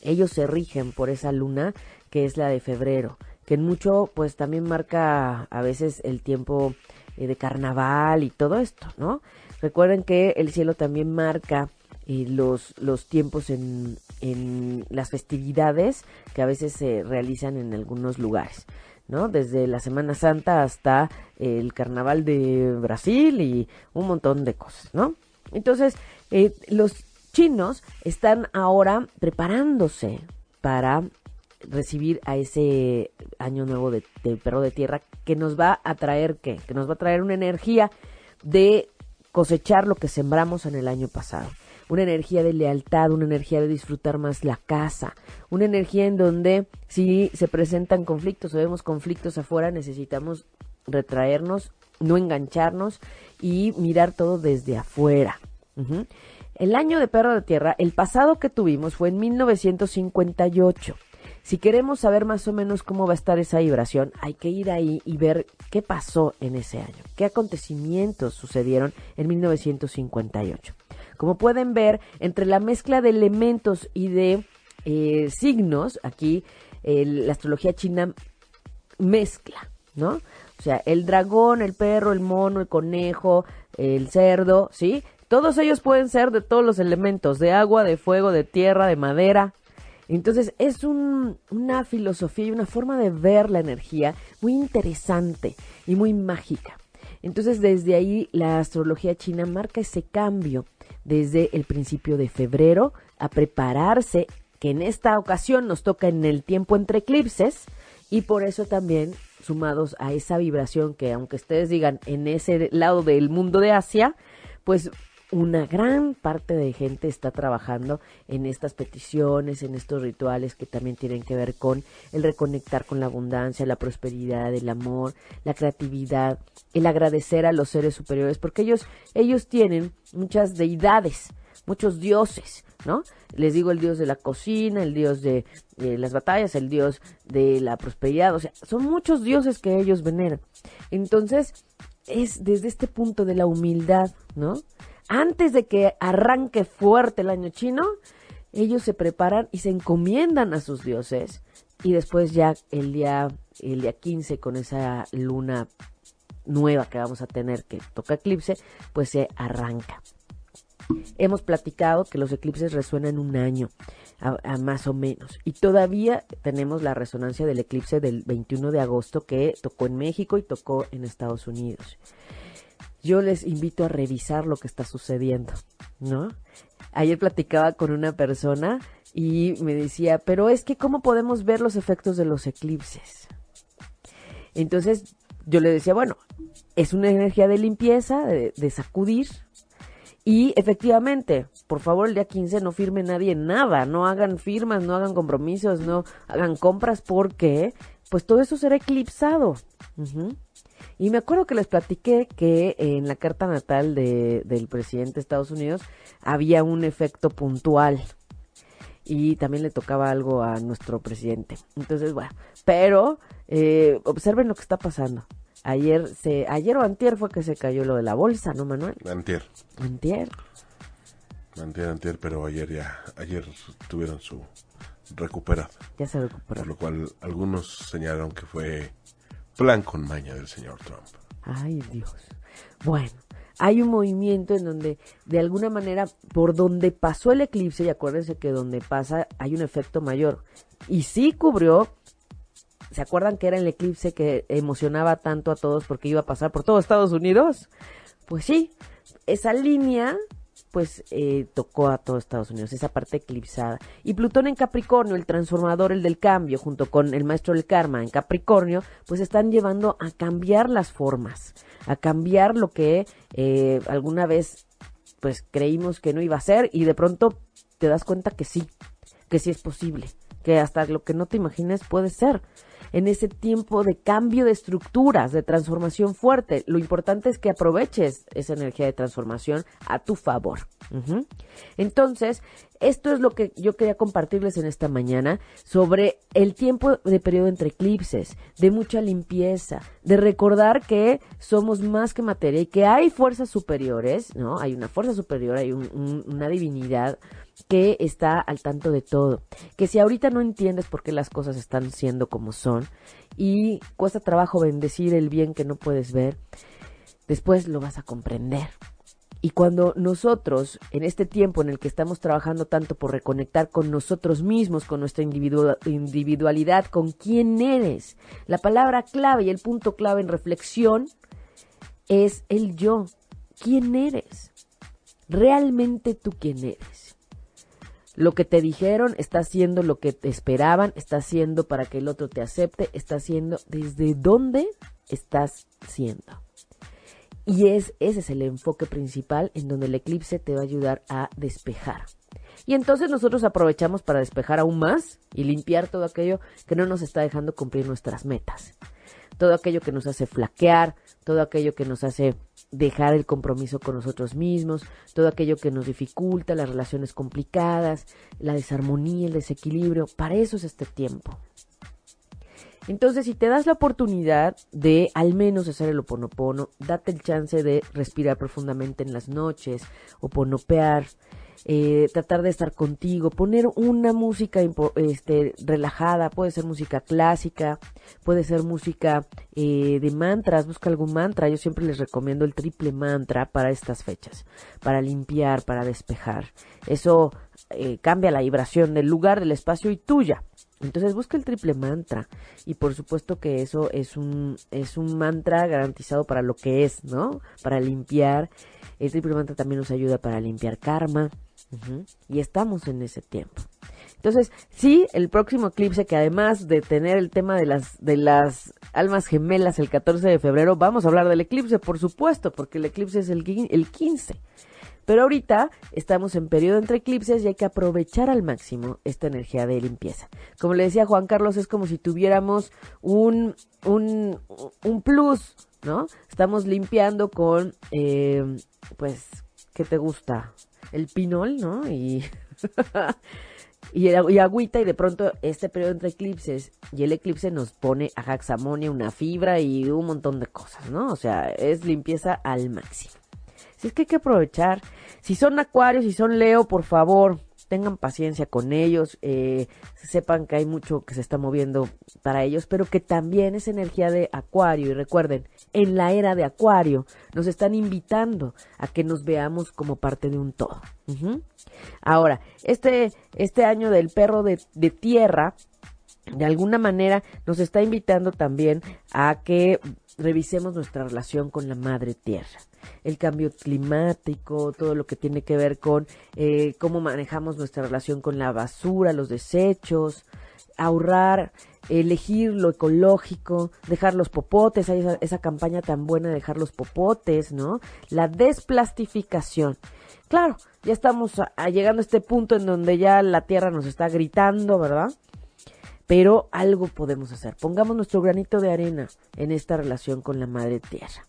Ellos se rigen por esa luna que es la de febrero, que en mucho pues también marca a veces el tiempo eh, de carnaval y todo esto, ¿no? Recuerden que el cielo también marca eh, los, los tiempos en, en las festividades que a veces se realizan en algunos lugares. ¿no? Desde la Semana Santa hasta el Carnaval de Brasil y un montón de cosas, ¿no? Entonces, eh, los chinos están ahora preparándose para recibir a ese año nuevo de, perro de tierra que nos va a traer qué? Que nos va a traer una energía de cosechar lo que sembramos en el año pasado. Una energía de lealtad, una energía de disfrutar más la casa, una energía en donde si se presentan conflictos o vemos conflictos afuera, necesitamos retraernos, no engancharnos y mirar todo desde afuera. El año de perro de tierra, el pasado que tuvimos fue en 1958. Si queremos saber más o menos cómo va a estar esa vibración, hay que ir ahí y ver qué pasó en ese año, qué acontecimientos sucedieron en 1958. Como pueden ver, entre la mezcla de elementos y de eh, signos, aquí la astrología china mezcla, ¿no? O sea, el dragón, el perro, el mono, el conejo, el cerdo, ¿sí? Todos ellos pueden ser de todos los elementos, de agua, de fuego, de tierra, de madera, entonces es una filosofía y una forma de ver la energía muy interesante y muy mágica. Entonces desde ahí la astrología china marca ese cambio desde el principio de febrero a prepararse, que en esta ocasión nos toca en el tiempo entre eclipses y por eso también sumados a esa vibración que aunque ustedes digan en ese lado del mundo de Asia, pues una gran parte de gente está trabajando en estas peticiones, en estos rituales que también tienen que ver con el reconectar con la abundancia, la prosperidad, el amor, la creatividad, el agradecer a los seres superiores, porque ellos, ellos tienen muchas deidades, muchos dioses, ¿no? Les digo el dios de la cocina, el dios de, de las batallas, el dios de la prosperidad, o sea, son muchos dioses que ellos veneran. Entonces, es desde este punto de la humildad, ¿no? Antes de que arranque fuerte el año chino, ellos se preparan y se encomiendan a sus dioses. Y después ya el día, el día 15 con esa luna nueva que vamos a tener que toca eclipse, pues se arranca. Hemos platicado que los eclipses resuenan un año, más o menos, y todavía tenemos la resonancia del eclipse del 21 de agosto que tocó en México y tocó en Estados Unidos yo les invito a revisar lo que está sucediendo, ¿no? Ayer platicaba con una persona y me decía, pero es que ¿cómo podemos ver los efectos de los eclipses? Entonces yo le decía, bueno, es una energía de limpieza, de, sacudir, y efectivamente, por favor, el día 15 no firme nadie nada, no hagan firmas, no hagan compromisos, no hagan compras, porque pues todo eso será eclipsado. Y me acuerdo que les platiqué que en la carta natal de, del presidente de Estados Unidos había un efecto puntual y también le tocaba algo a nuestro presidente. Entonces, bueno, pero eh, observen lo que está pasando. Ayer se, ayer o antier fue que se cayó lo de la bolsa, ¿no, Manuel? Antier. Antier. Antier, antier, pero ayer ya, ayer tuvieron su recuperada. Ya se recuperó. Por lo cual algunos señalaron que fue plan con maña del señor Trump. Ay, Dios. Bueno, hay un movimiento en donde, de alguna manera, por donde pasó el eclipse, y acuérdense que donde pasa hay un efecto mayor. Y sí cubrió, ¿se acuerdan que era el eclipse que emocionaba tanto a todos porque iba a pasar por todo Estados Unidos? Pues sí, esa línea pues eh, tocó a todo Estados Unidos, esa parte eclipsada. Y Plutón en Capricornio, el transformador, el del cambio, junto con el maestro del karma en Capricornio, pues están llevando a cambiar las formas, a cambiar lo que eh, alguna vez pues creímos que no iba a ser y de pronto te das cuenta que sí, que sí es posible, que hasta lo que no te imagines puede ser en ese tiempo de cambio de estructuras, de transformación fuerte. Lo importante es que aproveches esa energía de transformación a tu favor. Entonces, esto es lo que yo quería compartirles en esta mañana sobre el tiempo de periodo entre eclipses, de mucha limpieza, de recordar que somos más que materia y que hay fuerzas superiores, ¿no? Hay una fuerza superior, hay una divinidad que está al tanto de todo. Que si ahorita no entiendes por qué las cosas están siendo como son y cuesta trabajo bendecir el bien que no puedes ver, después lo vas a comprender. Y cuando nosotros, en este tiempo en el que estamos trabajando tanto por reconectar con nosotros mismos, con nuestra individualidad, con quién eres, la palabra clave y el punto clave en reflexión es el yo. ¿Quién eres? Realmente tú quién eres. Lo que te dijeron está haciendo lo que te esperaban, está haciendo para que el otro te acepte, está haciendo desde dónde estás siendo. Y es, ese es el enfoque principal en donde el eclipse te va a ayudar a despejar. Y entonces nosotros aprovechamos para despejar aún más y limpiar todo aquello que no nos está dejando cumplir nuestras metas. Todo aquello que nos hace flaquear, todo aquello que nos hace dejar el compromiso con nosotros mismos, todo aquello que nos dificulta, las relaciones complicadas, la desarmonía, el desequilibrio, para eso es este tiempo. Entonces, si te das la oportunidad de al menos hacer el oponopono, date el chance de respirar profundamente en las noches, oponopear, eh, tratar de estar contigo, poner una música este, relajada, puede ser música clásica, puede ser música eh, de mantras, busca algún mantra, yo siempre les recomiendo el triple mantra para estas fechas, para limpiar, para despejar. Eso eh, cambia la vibración del lugar, del espacio y tuya. Entonces busca el triple mantra y por supuesto que eso es un es un mantra garantizado para lo que es, ¿no? Para limpiar. El triple mantra también nos ayuda para limpiar karma, y estamos en ese tiempo. Entonces, sí, el próximo eclipse, que además de tener el tema de las, de las almas gemelas el 14 de febrero, vamos a hablar del eclipse, por supuesto, porque el eclipse es el, el 15. Pero ahorita estamos en periodo entre eclipses y hay que aprovechar al máximo esta energía de limpieza. Como le decía Juan Carlos, es como si tuviéramos un, un, un plus, ¿no? Estamos limpiando con, eh, pues, ¿qué te gusta? el pinol, ¿no? Y, y, y, agüita y de pronto este periodo entre eclipses y el eclipse nos pone a jaxamonia, una fibra y un montón de cosas, ¿no? O sea, es limpieza al máximo. Si es que hay que aprovechar. Si son acuarios, si son Leo, por favor, tengan paciencia con ellos, eh, sepan que hay mucho que se está moviendo para ellos, pero que también es energía de acuario. Y recuerden, en la era de acuario nos están invitando a que nos veamos como parte de un todo. Ahora, este, este año del perro de, de tierra, de alguna manera nos está invitando también a que revisemos nuestra relación con la madre tierra el cambio climático, todo lo que tiene que ver con eh, cómo manejamos nuestra relación con la basura, los desechos, ahorrar, elegir lo ecológico, dejar los popotes, hay esa, esa campaña tan buena de dejar los popotes, ¿no? La desplastificación. Claro, ya estamos llegando a este punto en donde ya la tierra nos está gritando, ¿verdad? Pero algo podemos hacer. Pongamos nuestro granito de arena en esta relación con la madre tierra.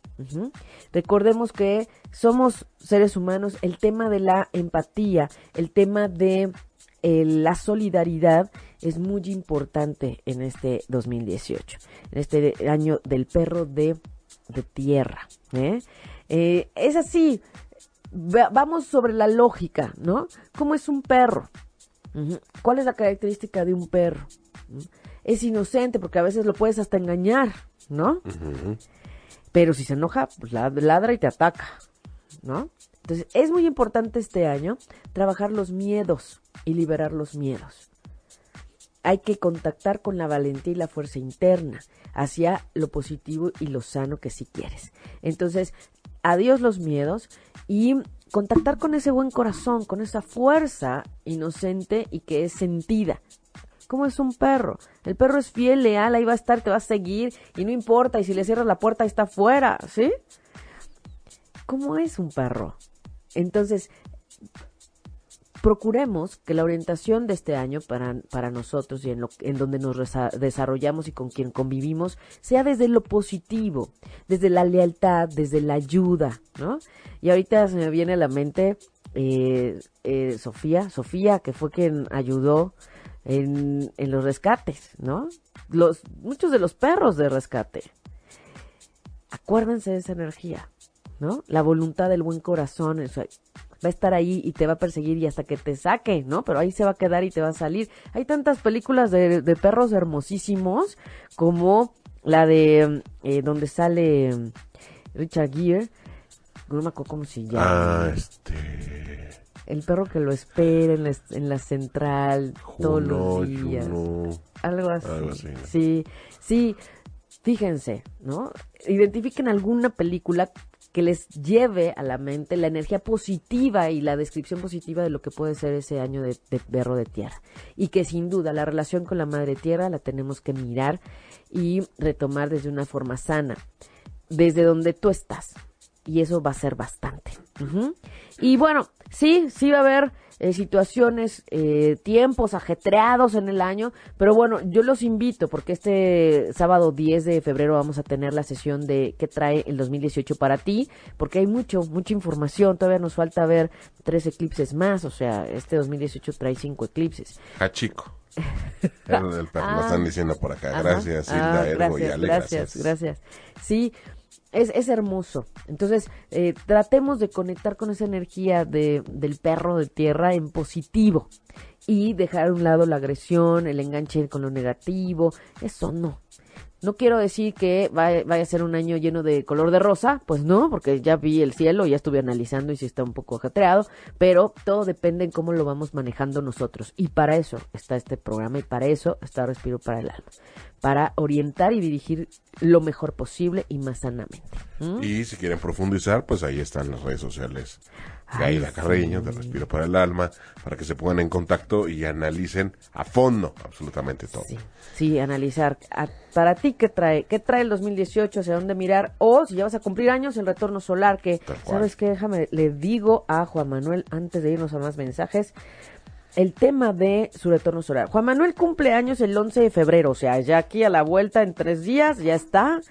Recordemos que somos seres humanos, el tema de la empatía, el tema de eh, la solidaridad es muy importante en este 2018, en este año del perro de tierra. ¿eh? Eh, es así, va- vamos sobre la lógica, ¿no? ¿Cómo es un perro? ¿Cuál es la característica de un perro? Es inocente porque a veces lo puedes hasta engañar, ¿no? Pero si se enoja, pues lad- ladra y te ataca, ¿no? Entonces, es muy importante este año trabajar los miedos y liberar los miedos. Hay que contactar con la valentía y la fuerza interna hacia lo positivo y lo sano que sí quieres. Entonces, adiós los miedos y contactar con ese buen corazón, con esa fuerza inocente y que es sentida. ¿Cómo es un perro? El perro es fiel, leal, ahí va a estar, te va a seguir y no importa. Y si le cierras la puerta, está afuera, ¿sí? ¿Cómo es un perro? Entonces, procuremos que la orientación de este año para, para nosotros y en, lo, en donde nos desarrollamos y con quien convivimos sea desde lo positivo, desde la lealtad, desde la ayuda, ¿no? Y ahorita se me viene a la mente eh, eh, Sofía, Sofía, que fue quien ayudó en, en los rescates, ¿no? Los, muchos de los perros de rescate. Acuérdense de esa energía, ¿no? La voluntad del buen corazón, o sea, va a estar ahí y te va a perseguir y hasta que te saque, ¿no? Pero ahí se va a quedar y te va a salir. Hay tantas películas de, de perros hermosísimos como la de eh, donde sale eh, Richard Gere, cómo se llama. Ah, este. El perro que lo espera en la, en la central todos los días. Juno. Algo así. Algo así, ¿no? Sí, sí. Fíjense, ¿no? Identifiquen alguna película que les lleve a la mente la energía positiva y la descripción positiva de lo que puede ser ese año de, de perro de tierra. Y que sin duda la relación con la madre tierra la tenemos que mirar y retomar desde una forma sana, desde donde tú estás. Y eso va a ser bastante. Y bueno, sí, sí va a haber eh, situaciones, eh, tiempos ajetreados en el año, pero bueno, yo los invito porque este sábado 10 de febrero vamos a tener la sesión de qué trae el 2018 para ti, porque hay mucho, mucha información, todavía nos falta ver tres eclipses más, o sea, este 2018 trae cinco eclipses. Lo Ah. están diciendo por acá. Gracias, Hilda, Ah, Ergo y gracias, Ale. gracias, gracias. Sí, es, es hermoso. Entonces, eh, tratemos de conectar con esa energía de, del perro de tierra en positivo y dejar a un lado la agresión, el enganche con lo negativo. Eso no. No quiero decir que vaya, a ser un año lleno de color de rosa, pues no, porque ya vi el cielo, ya estuve analizando y sí está un poco ajetreado, pero todo depende en cómo lo vamos manejando nosotros. Y para eso está este programa y para eso está Respiro para el Alma, para orientar y dirigir lo mejor posible y más sanamente. ¿Mm? Y si quieren profundizar, pues ahí están las redes sociales. Gaila Carreño, de Respiro para el Alma, para que se pongan en contacto y analicen a fondo absolutamente todo. Sí, sí, analizar. A- para ti, ¿qué trae? ¿Qué trae el 2018? ¿Hacia dónde mirar? O si ya vas a cumplir años, el retorno solar, que. ¿sabes qué? Déjame, le digo a Juan Manuel, antes de irnos a más mensajes, el tema de su retorno solar. Juan Manuel cumple años el 11 de febrero, o sea, ya aquí a la vuelta en tres días, ya está.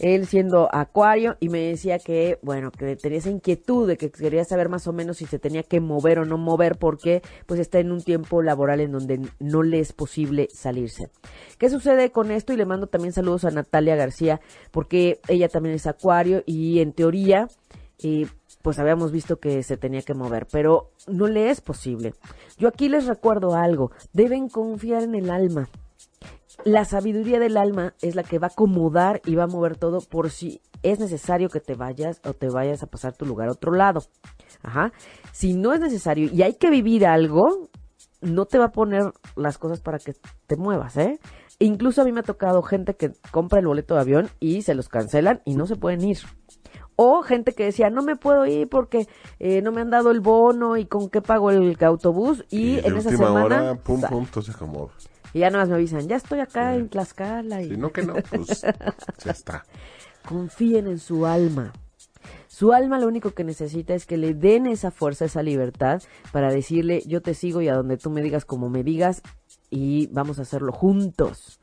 Él siendo acuario y me decía que, bueno, que tenía esa inquietud de que quería saber más o menos si se tenía que mover o no mover porque pues está en un tiempo laboral en donde no le es posible salirse. ¿Qué sucede con esto? Y le mando también saludos a Natalia García porque ella también es acuario y en teoría y pues habíamos visto que se tenía que mover, pero no le es posible. Yo aquí les recuerdo algo, deben confiar en el alma. La sabiduría del alma es la que va a acomodar y va a mover todo por si es necesario que te vayas o te vayas a pasar tu lugar a otro lado. Ajá. Si no es necesario y hay que vivir algo, no te va a poner las cosas para que te muevas, ¿eh? Incluso a mí me ha tocado gente que compra el boleto de avión y se los cancelan y no se pueden ir. O gente que decía, no me puedo ir porque eh, no me han dado el bono y con qué pago el autobús. Y, en esa semana, hora, pum, pum, entonces como... y ya nada más me avisan, ya estoy acá en Tlaxcala. Y Si no que no, pues ya está. confíen en su alma. Su alma lo único que necesita es que le den esa fuerza, esa libertad para decirle, yo te sigo y a donde tú me digas como me digas y vamos a hacerlo juntos.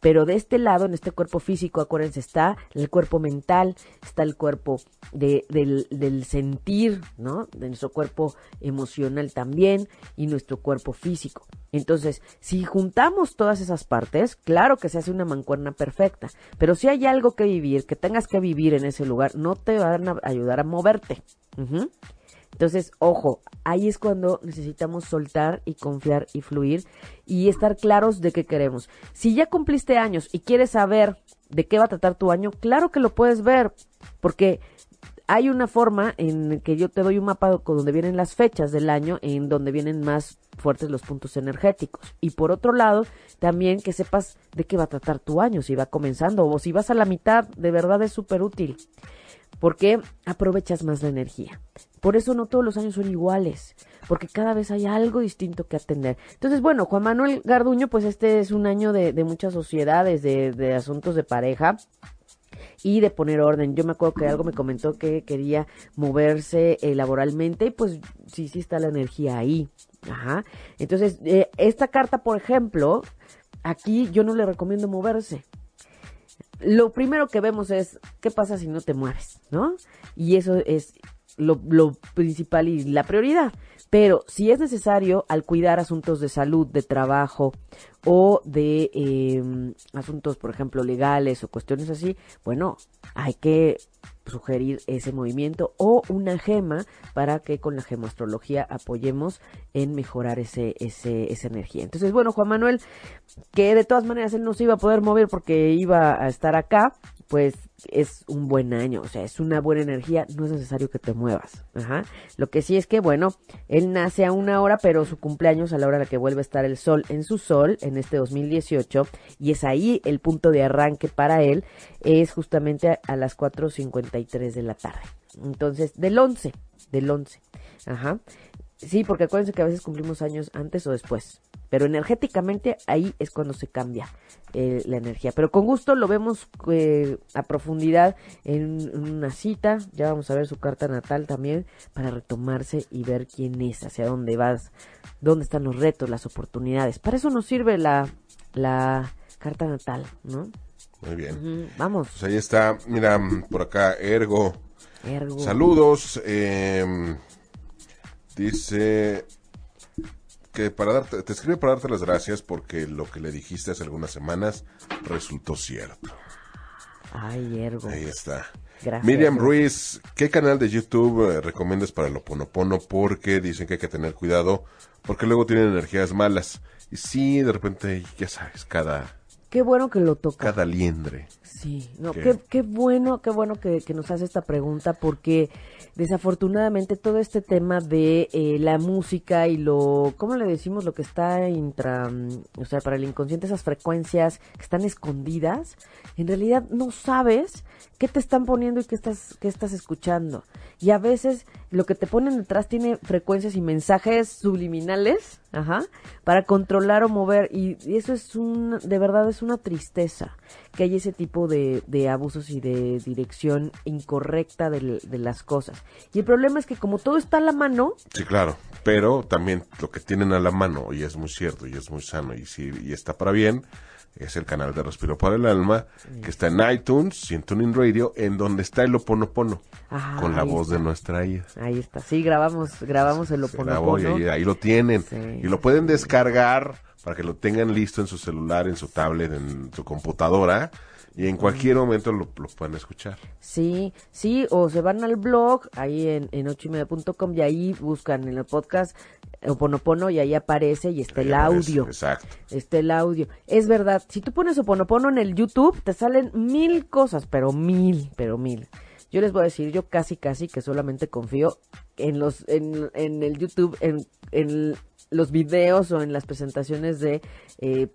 Pero de este lado, en este cuerpo físico, acuérdense, está el cuerpo mental, está el cuerpo de, del, del sentir, ¿no? De nuestro cuerpo emocional también y nuestro cuerpo físico. Entonces, si juntamos todas esas partes, claro que se hace una mancuerna perfecta, pero si hay algo que vivir, que tengas que vivir en ese lugar, no te van a ayudar a moverte. Entonces, ojo, ahí es cuando necesitamos soltar y confiar y fluir y estar claros de qué queremos. Si ya cumpliste años y quieres saber de qué va a tratar tu año, claro que lo puedes ver, porque hay una forma en que yo te doy un mapa donde vienen las fechas del año, en donde vienen más fuertes los puntos energéticos. Y por otro lado, también que sepas de qué va a tratar tu año, si va comenzando o si vas a la mitad, de verdad es súper útil. Porque aprovechas más la energía. Por eso no todos los años son iguales, porque cada vez hay algo distinto que atender. Entonces, bueno, Juan Manuel Garduño, pues este es un año de, de muchas sociedades, de, asuntos de pareja y de poner orden. Yo me acuerdo que algo me comentó que quería moverse eh, laboralmente y pues sí, sí está la energía ahí. Ajá. Entonces, eh, esta carta, por ejemplo, aquí yo no le recomiendo moverse. Lo primero que vemos es qué pasa si no te mueves, ¿no? Y eso es lo, lo principal y la prioridad. Pero si es necesario al cuidar asuntos de salud, de trabajo o de eh, asuntos, por ejemplo, legales o cuestiones así, bueno, hay que sugerir ese movimiento o una gema para que con la gemastrología apoyemos en mejorar ese, ese, esa energía. Entonces, bueno, Juan Manuel, que de todas maneras él no se iba a poder mover porque iba a estar acá, pues es un buen año, o sea, es una buena energía, no es necesario que te muevas. Ajá. Lo que sí es que, bueno, él nace a una hora, pero su cumpleaños a la hora en la que vuelve a estar el sol en su sol, en este 2018, y es ahí el punto de arranque para él, es justamente a, a las 4.53 de la tarde. Entonces, del 11, del 11. Ajá. Sí, porque acuérdense que a veces cumplimos años antes o después. Pero energéticamente ahí es cuando se cambia eh, la energía. Pero con gusto lo vemos eh, a profundidad en, una cita. Ya vamos a ver su carta natal también para retomarse y ver quién es, hacia dónde vas, dónde están los retos, las oportunidades. Para eso nos sirve la, la carta natal, ¿no? Muy bien. Vamos. Pues ahí está, mira, por acá, Ergo. Ergo. Saludos. eh, dice que para darte, te escribe para darte las gracias porque lo que le dijiste hace algunas semanas resultó cierto. Ay, Ergo. Ahí está. Gracias. Miriam Ruiz, ¿qué canal de YouTube eh, recomiendas para el Oponopono? Porque dicen que hay que tener cuidado porque luego tienen energías malas. Y sí, de repente, ya sabes, cada, Qué bueno que lo toca. cada liendre. Sí, no, ¿Qué? qué, qué bueno, qué bueno que, que nos hace esta pregunta porque desafortunadamente todo este tema de eh, la música y lo, ¿cómo le decimos? Lo que está intra, mm, o sea, para el inconsciente, esas frecuencias que están escondidas, en realidad no sabes qué te están poniendo y qué estás, qué estás escuchando. Y a veces lo que te ponen detrás tiene frecuencias y mensajes subliminales, ajá, para controlar o mover. Y, eso es un, de verdad es una tristeza que hay ese tipo de, de abusos y de dirección incorrecta del- de, las cosas. Y el problema es que como todo está a la mano, Sí, claro, pero también lo que tienen a la mano, y es muy cierto, y es muy sano, y, sí, y está para bien, es el canal de Respiro para el Alma, que está en iTunes y en Tuning Radio, en donde está el Oponopono, con la voz está. de nuestra Ida. ahí está, sí, grabamos, grabamos el y Oponopono. ahí, ahí lo tienen. Sí. Y lo pueden descargar para que lo tengan listo en su celular, en su tablet, en su computadora, y en cualquier momento lo, lo pueden escuchar. Sí, sí, o se van al blog, ahí en, en ochoymedia.com y ahí buscan en el podcast Oponopono y ahí aparece y está el aparece, audio. Exacto. Está el audio. Es verdad, si tú pones Oponopono en el YouTube, te salen mil cosas, pero mil, pero mil. Yo les voy a decir, yo casi, casi que solamente confío en los, en, en el YouTube, en, en los videos o en las presentaciones de eh,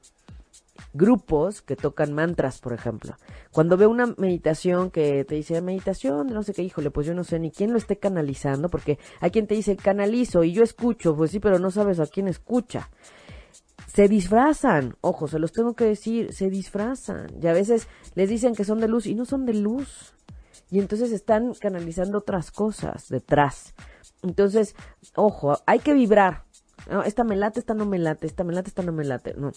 grupos que tocan mantras, por ejemplo. Cuando veo una meditación que te dice meditación, no sé qué, híjole, pues yo no sé ni quién lo esté canalizando, porque hay quien te dice canalizo y yo escucho, pues sí, pero no sabes a quién escucha se disfrazan, ojo, se los tengo que decir, se disfrazan. Y a veces les dicen que son de luz y no son de luz. Y entonces están canalizando otras cosas detrás. Entonces, ojo, hay que vibrar. No, esta me late, esta no me late, esta me late, esta no me late. No.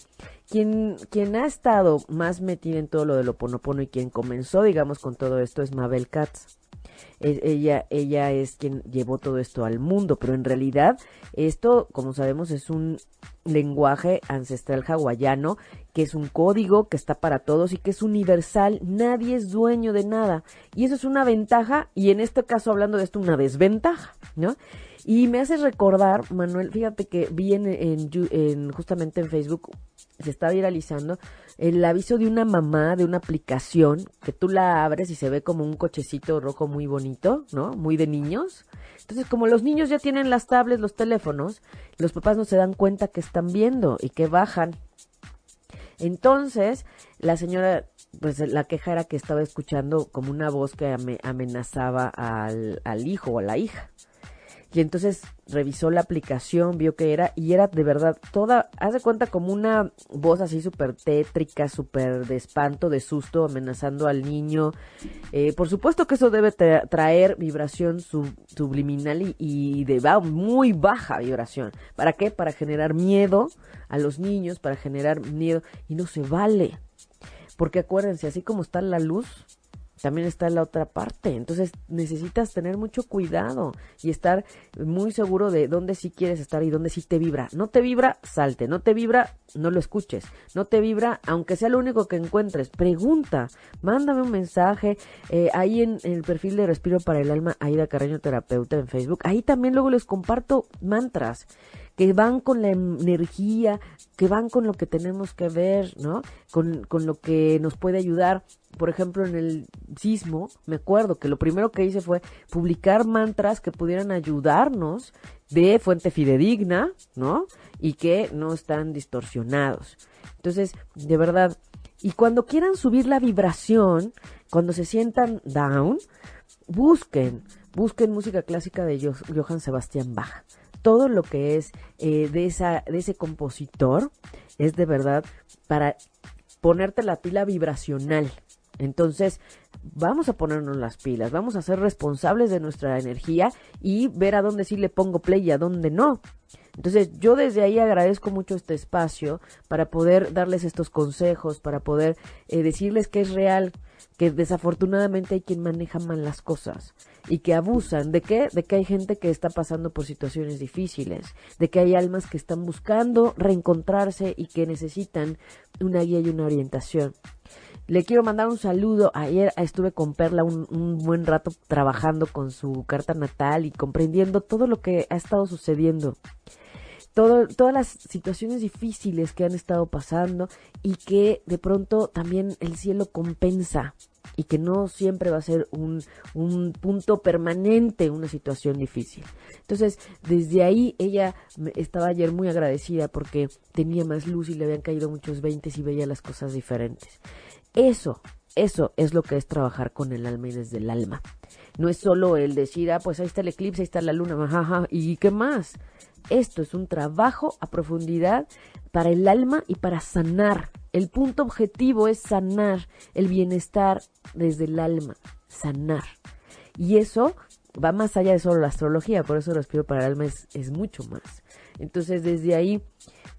Quien, ha estado más metido en todo lo del Oponopono y quien comenzó, digamos, con todo esto es Mabel Katz. E- ella, ella es quien llevó todo esto al mundo, pero en realidad esto, como sabemos, es un lenguaje ancestral hawaiano, que es un código que está para todos y que es universal, nadie es dueño de nada. Y eso es una ventaja, y en este caso hablando de esto, una desventaja, ¿no? Y me hace recordar, Manuel, fíjate que vi en, justamente en Facebook, se está viralizando el aviso de una mamá de una aplicación que tú la abres y se ve como un cochecito rojo muy bonito, ¿no? Muy de niños. Entonces, como los niños ya tienen las tablets, los teléfonos, los papás no se dan cuenta que están viendo y que bajan. Entonces, la señora, pues la queja era que estaba escuchando como una voz que ame- amenazaba al, al hijo o a la hija. Y entonces revisó la aplicación, vio que era, y era de verdad toda, hace cuenta como una voz así súper tétrica, súper de espanto, de susto, amenazando al niño. Eh, por supuesto que eso debe tra- traer vibración sub- subliminal y, y de ba- muy baja vibración. ¿Para qué? Para generar miedo a los niños, para generar miedo, y no se vale. Porque acuérdense, así como está la luz, también está la otra parte. Entonces necesitas tener mucho cuidado y estar muy seguro de dónde sí quieres estar y dónde sí te vibra. No te vibra, salte. No te vibra, no lo escuches. No te vibra, aunque sea lo único que encuentres, pregunta. Mándame un mensaje. eh, ahí en, el perfil de Respiro para el Alma, Aida Carreño Terapeuta en Facebook. Ahí también luego les comparto mantras que van con la energía, que van con lo que tenemos que ver, ¿no? Con, con lo que nos puede ayudar. Por ejemplo, en el sismo, me acuerdo que lo primero que hice fue publicar mantras que pudieran ayudarnos de fuente fidedigna, ¿no? Y que no están distorsionados. Entonces, de verdad, y cuando quieran subir la vibración, cuando se sientan down, busquen, busquen música clásica de Jo- Johann Sebastian Bach. Todo lo que es eh, de, esa, de ese compositor es de verdad para ponerte la pila vibracional. Entonces, vamos a ponernos las pilas, vamos a ser responsables de nuestra energía y ver a dónde sí le pongo play y a dónde no. Entonces, yo desde ahí agradezco mucho este espacio para poder darles estos consejos, para poder eh, decirles que es real, que desafortunadamente hay quien maneja mal las cosas y que abusan. ¿De qué? De que hay gente que está pasando por situaciones difíciles, de que hay almas que están buscando reencontrarse y que necesitan una guía y una orientación. Le quiero mandar un saludo. Ayer estuve con Perla un, buen rato trabajando con su carta natal y comprendiendo todo lo que ha estado sucediendo. Todo, todas las situaciones difíciles que han estado pasando y que de pronto también el cielo compensa y que no siempre va a ser un, un punto permanente una situación difícil. Entonces, desde ahí ella estaba ayer muy agradecida porque tenía más luz y le habían caído muchos veintes y veía las cosas diferentes. Eso, eso es lo que es trabajar con el alma y desde el alma. No es solo el decir, ah, pues ahí está el eclipse, ahí está la luna, ajá, ¿y qué más? Esto es un trabajo a profundidad para el alma y para sanar. El punto objetivo es sanar el bienestar desde el alma, sanar. Y eso va más allá de solo la astrología, por eso respiro para el alma es, es mucho más. Entonces desde ahí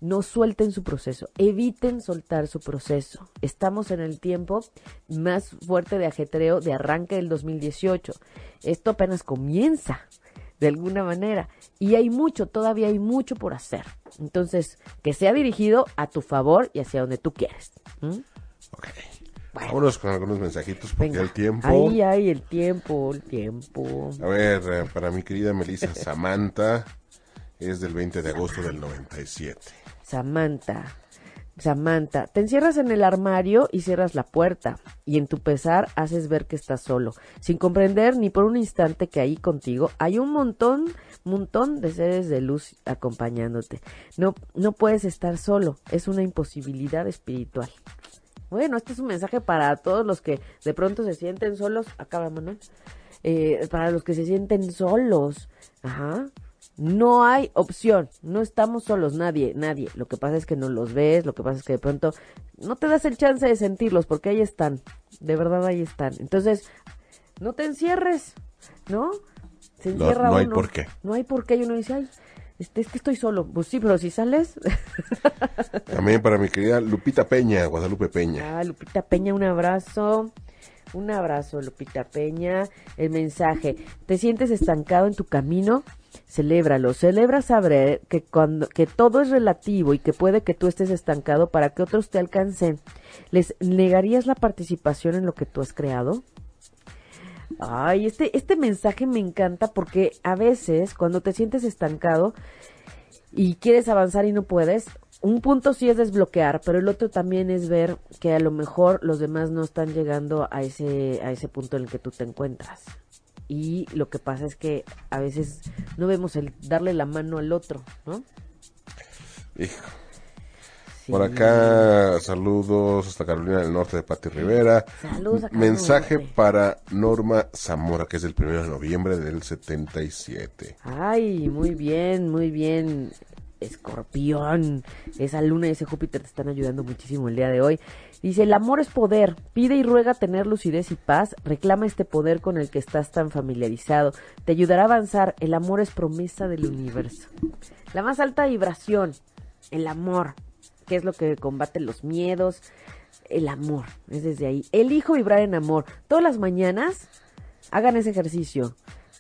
no suelten su proceso, eviten soltar su proceso. Estamos en el tiempo más fuerte de ajetreo de arranque del 2018. Esto apenas comienza de alguna manera. Y hay mucho, todavía hay mucho por hacer. Entonces, que sea dirigido a tu favor y hacia donde tú quieres. ¿Mm? Bueno. Vámonos con algunos mensajitos porque Venga. el tiempo. Ahí hay el tiempo, el tiempo. A ver, eh, para mi querida Melissa Samantha, es del 20 de agosto del 97. Samantha. Samantha, te encierras en el armario y cierras la puerta, y en tu pesar haces ver que estás solo, sin comprender ni por un instante que ahí contigo hay un montón, montón de seres de luz acompañándote. No, no puedes estar solo, es una imposibilidad espiritual. Bueno, este es un mensaje para todos los que de pronto se sienten solos. Acá Manuel. Eh, para los que se sienten solos. Ajá. No hay opción. No estamos solos, nadie, nadie. Lo que pasa es que no los ves, lo que pasa es que de pronto no te das el chance de sentirlos porque ahí están. De verdad ahí están. Entonces, no te encierres, ¿no? Se No- encierra no hay uno. por qué. No hay por qué. Y uno dice, ay, Este, es que estoy solo. Pues sí, pero si sales. También para mi querida Lupita Peña, Guadalupe Peña. Ah, Lupita Peña, un abrazo. Un abrazo, Lupita Peña. El mensaje, ¿te sientes estancado en tu camino? Celébralo, celebra saber que cuando que todo es relativo y que puede que tú estés estancado para que otros te alcancen. ¿Les negarías la participación en lo que tú has creado? Ay, este este mensaje me encanta porque a veces cuando te sientes estancado y quieres avanzar y no puedes, un punto sí es desbloquear, pero el otro también es ver que a lo mejor los demás no están llegando a ese a ese punto en el que tú te encuentras y lo que pasa es que a veces no vemos el darle la mano al otro, ¿no? Hijo. Por acá, saludos hasta Carolina del Norte de Pati Rivera. Saludos a Carolina Mensaje para Norma Zamora, que es del 1 de noviembre del 77. Ay, muy bien, muy bien. Escorpión, esa luna y ese Júpiter te están ayudando muchísimo el día de hoy. Dice, el amor es poder, pide y ruega tener lucidez y paz, reclama este poder con el que estás tan familiarizado, te ayudará a avanzar, el amor es promesa del universo. La más alta vibración, el amor, que es lo que combate los miedos, el amor, es desde ahí. Elijo vibrar en amor. Todas las mañanas hagan ese ejercicio,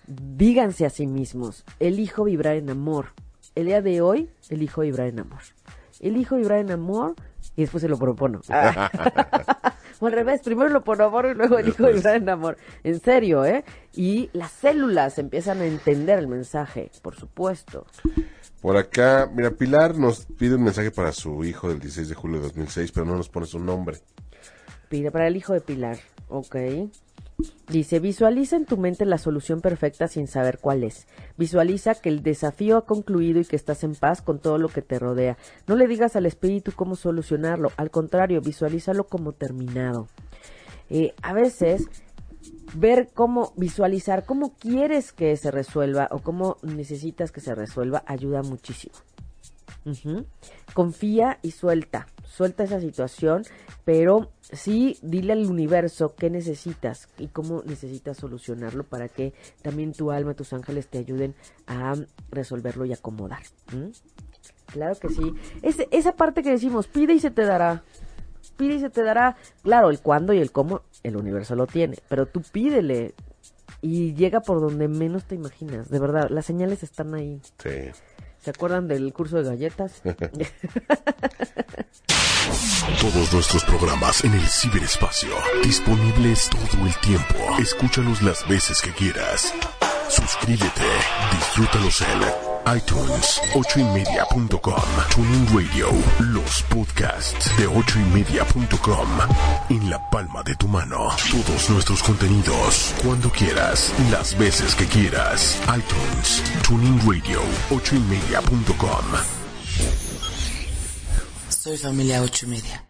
díganse a sí mismos, elijo vibrar en amor. El día de hoy, elijo vibrar en amor. Elijo vibrar en amor y después se lo propono. o al revés, primero lo propono y luego elijo Después. vibrar en amor. En serio, ¿eh? Y las células empiezan a entender el mensaje, por supuesto. Por acá, mira, Pilar nos pide un mensaje para su hijo del 16 de julio de 2006, pero no nos pone su nombre. Pide para el hijo de Pilar. Ok. Dice, visualiza en tu mente la solución perfecta sin saber cuál es. Visualiza que el desafío ha concluido y que estás en paz con todo lo que te rodea. No le digas al espíritu cómo solucionarlo. Al contrario, visualízalo como terminado. Eh, a veces, ver cómo visualizar cómo quieres que se resuelva o cómo necesitas que se resuelva ayuda muchísimo. Confía y suelta. Suelta esa situación, pero sí dile al universo qué necesitas y cómo necesitas solucionarlo para que también tu alma, tus ángeles te ayuden a resolverlo y acomodar. Claro que sí. Es, esa parte que decimos, pide y se te dará. Pide y se te dará. Claro, el cuándo y el cómo, el universo lo tiene, pero tú pídele y llega por donde menos te imaginas. De verdad, las señales están ahí. Sí. ¿Se acuerdan del curso de galletas? Todos nuestros programas en el ciberespacio, disponibles todo el tiempo. Escúchalos las veces que quieras. Suscríbete, disfrútalos en iTunes, ochoymedia.com, Tuning Radio, los podcasts de ochoymedia.com, en la palma de tu mano. Todos nuestros contenidos, cuando quieras, las veces que quieras. iTunes, Tuning Radio, ochoymedia.com. Soy familia ocho y media.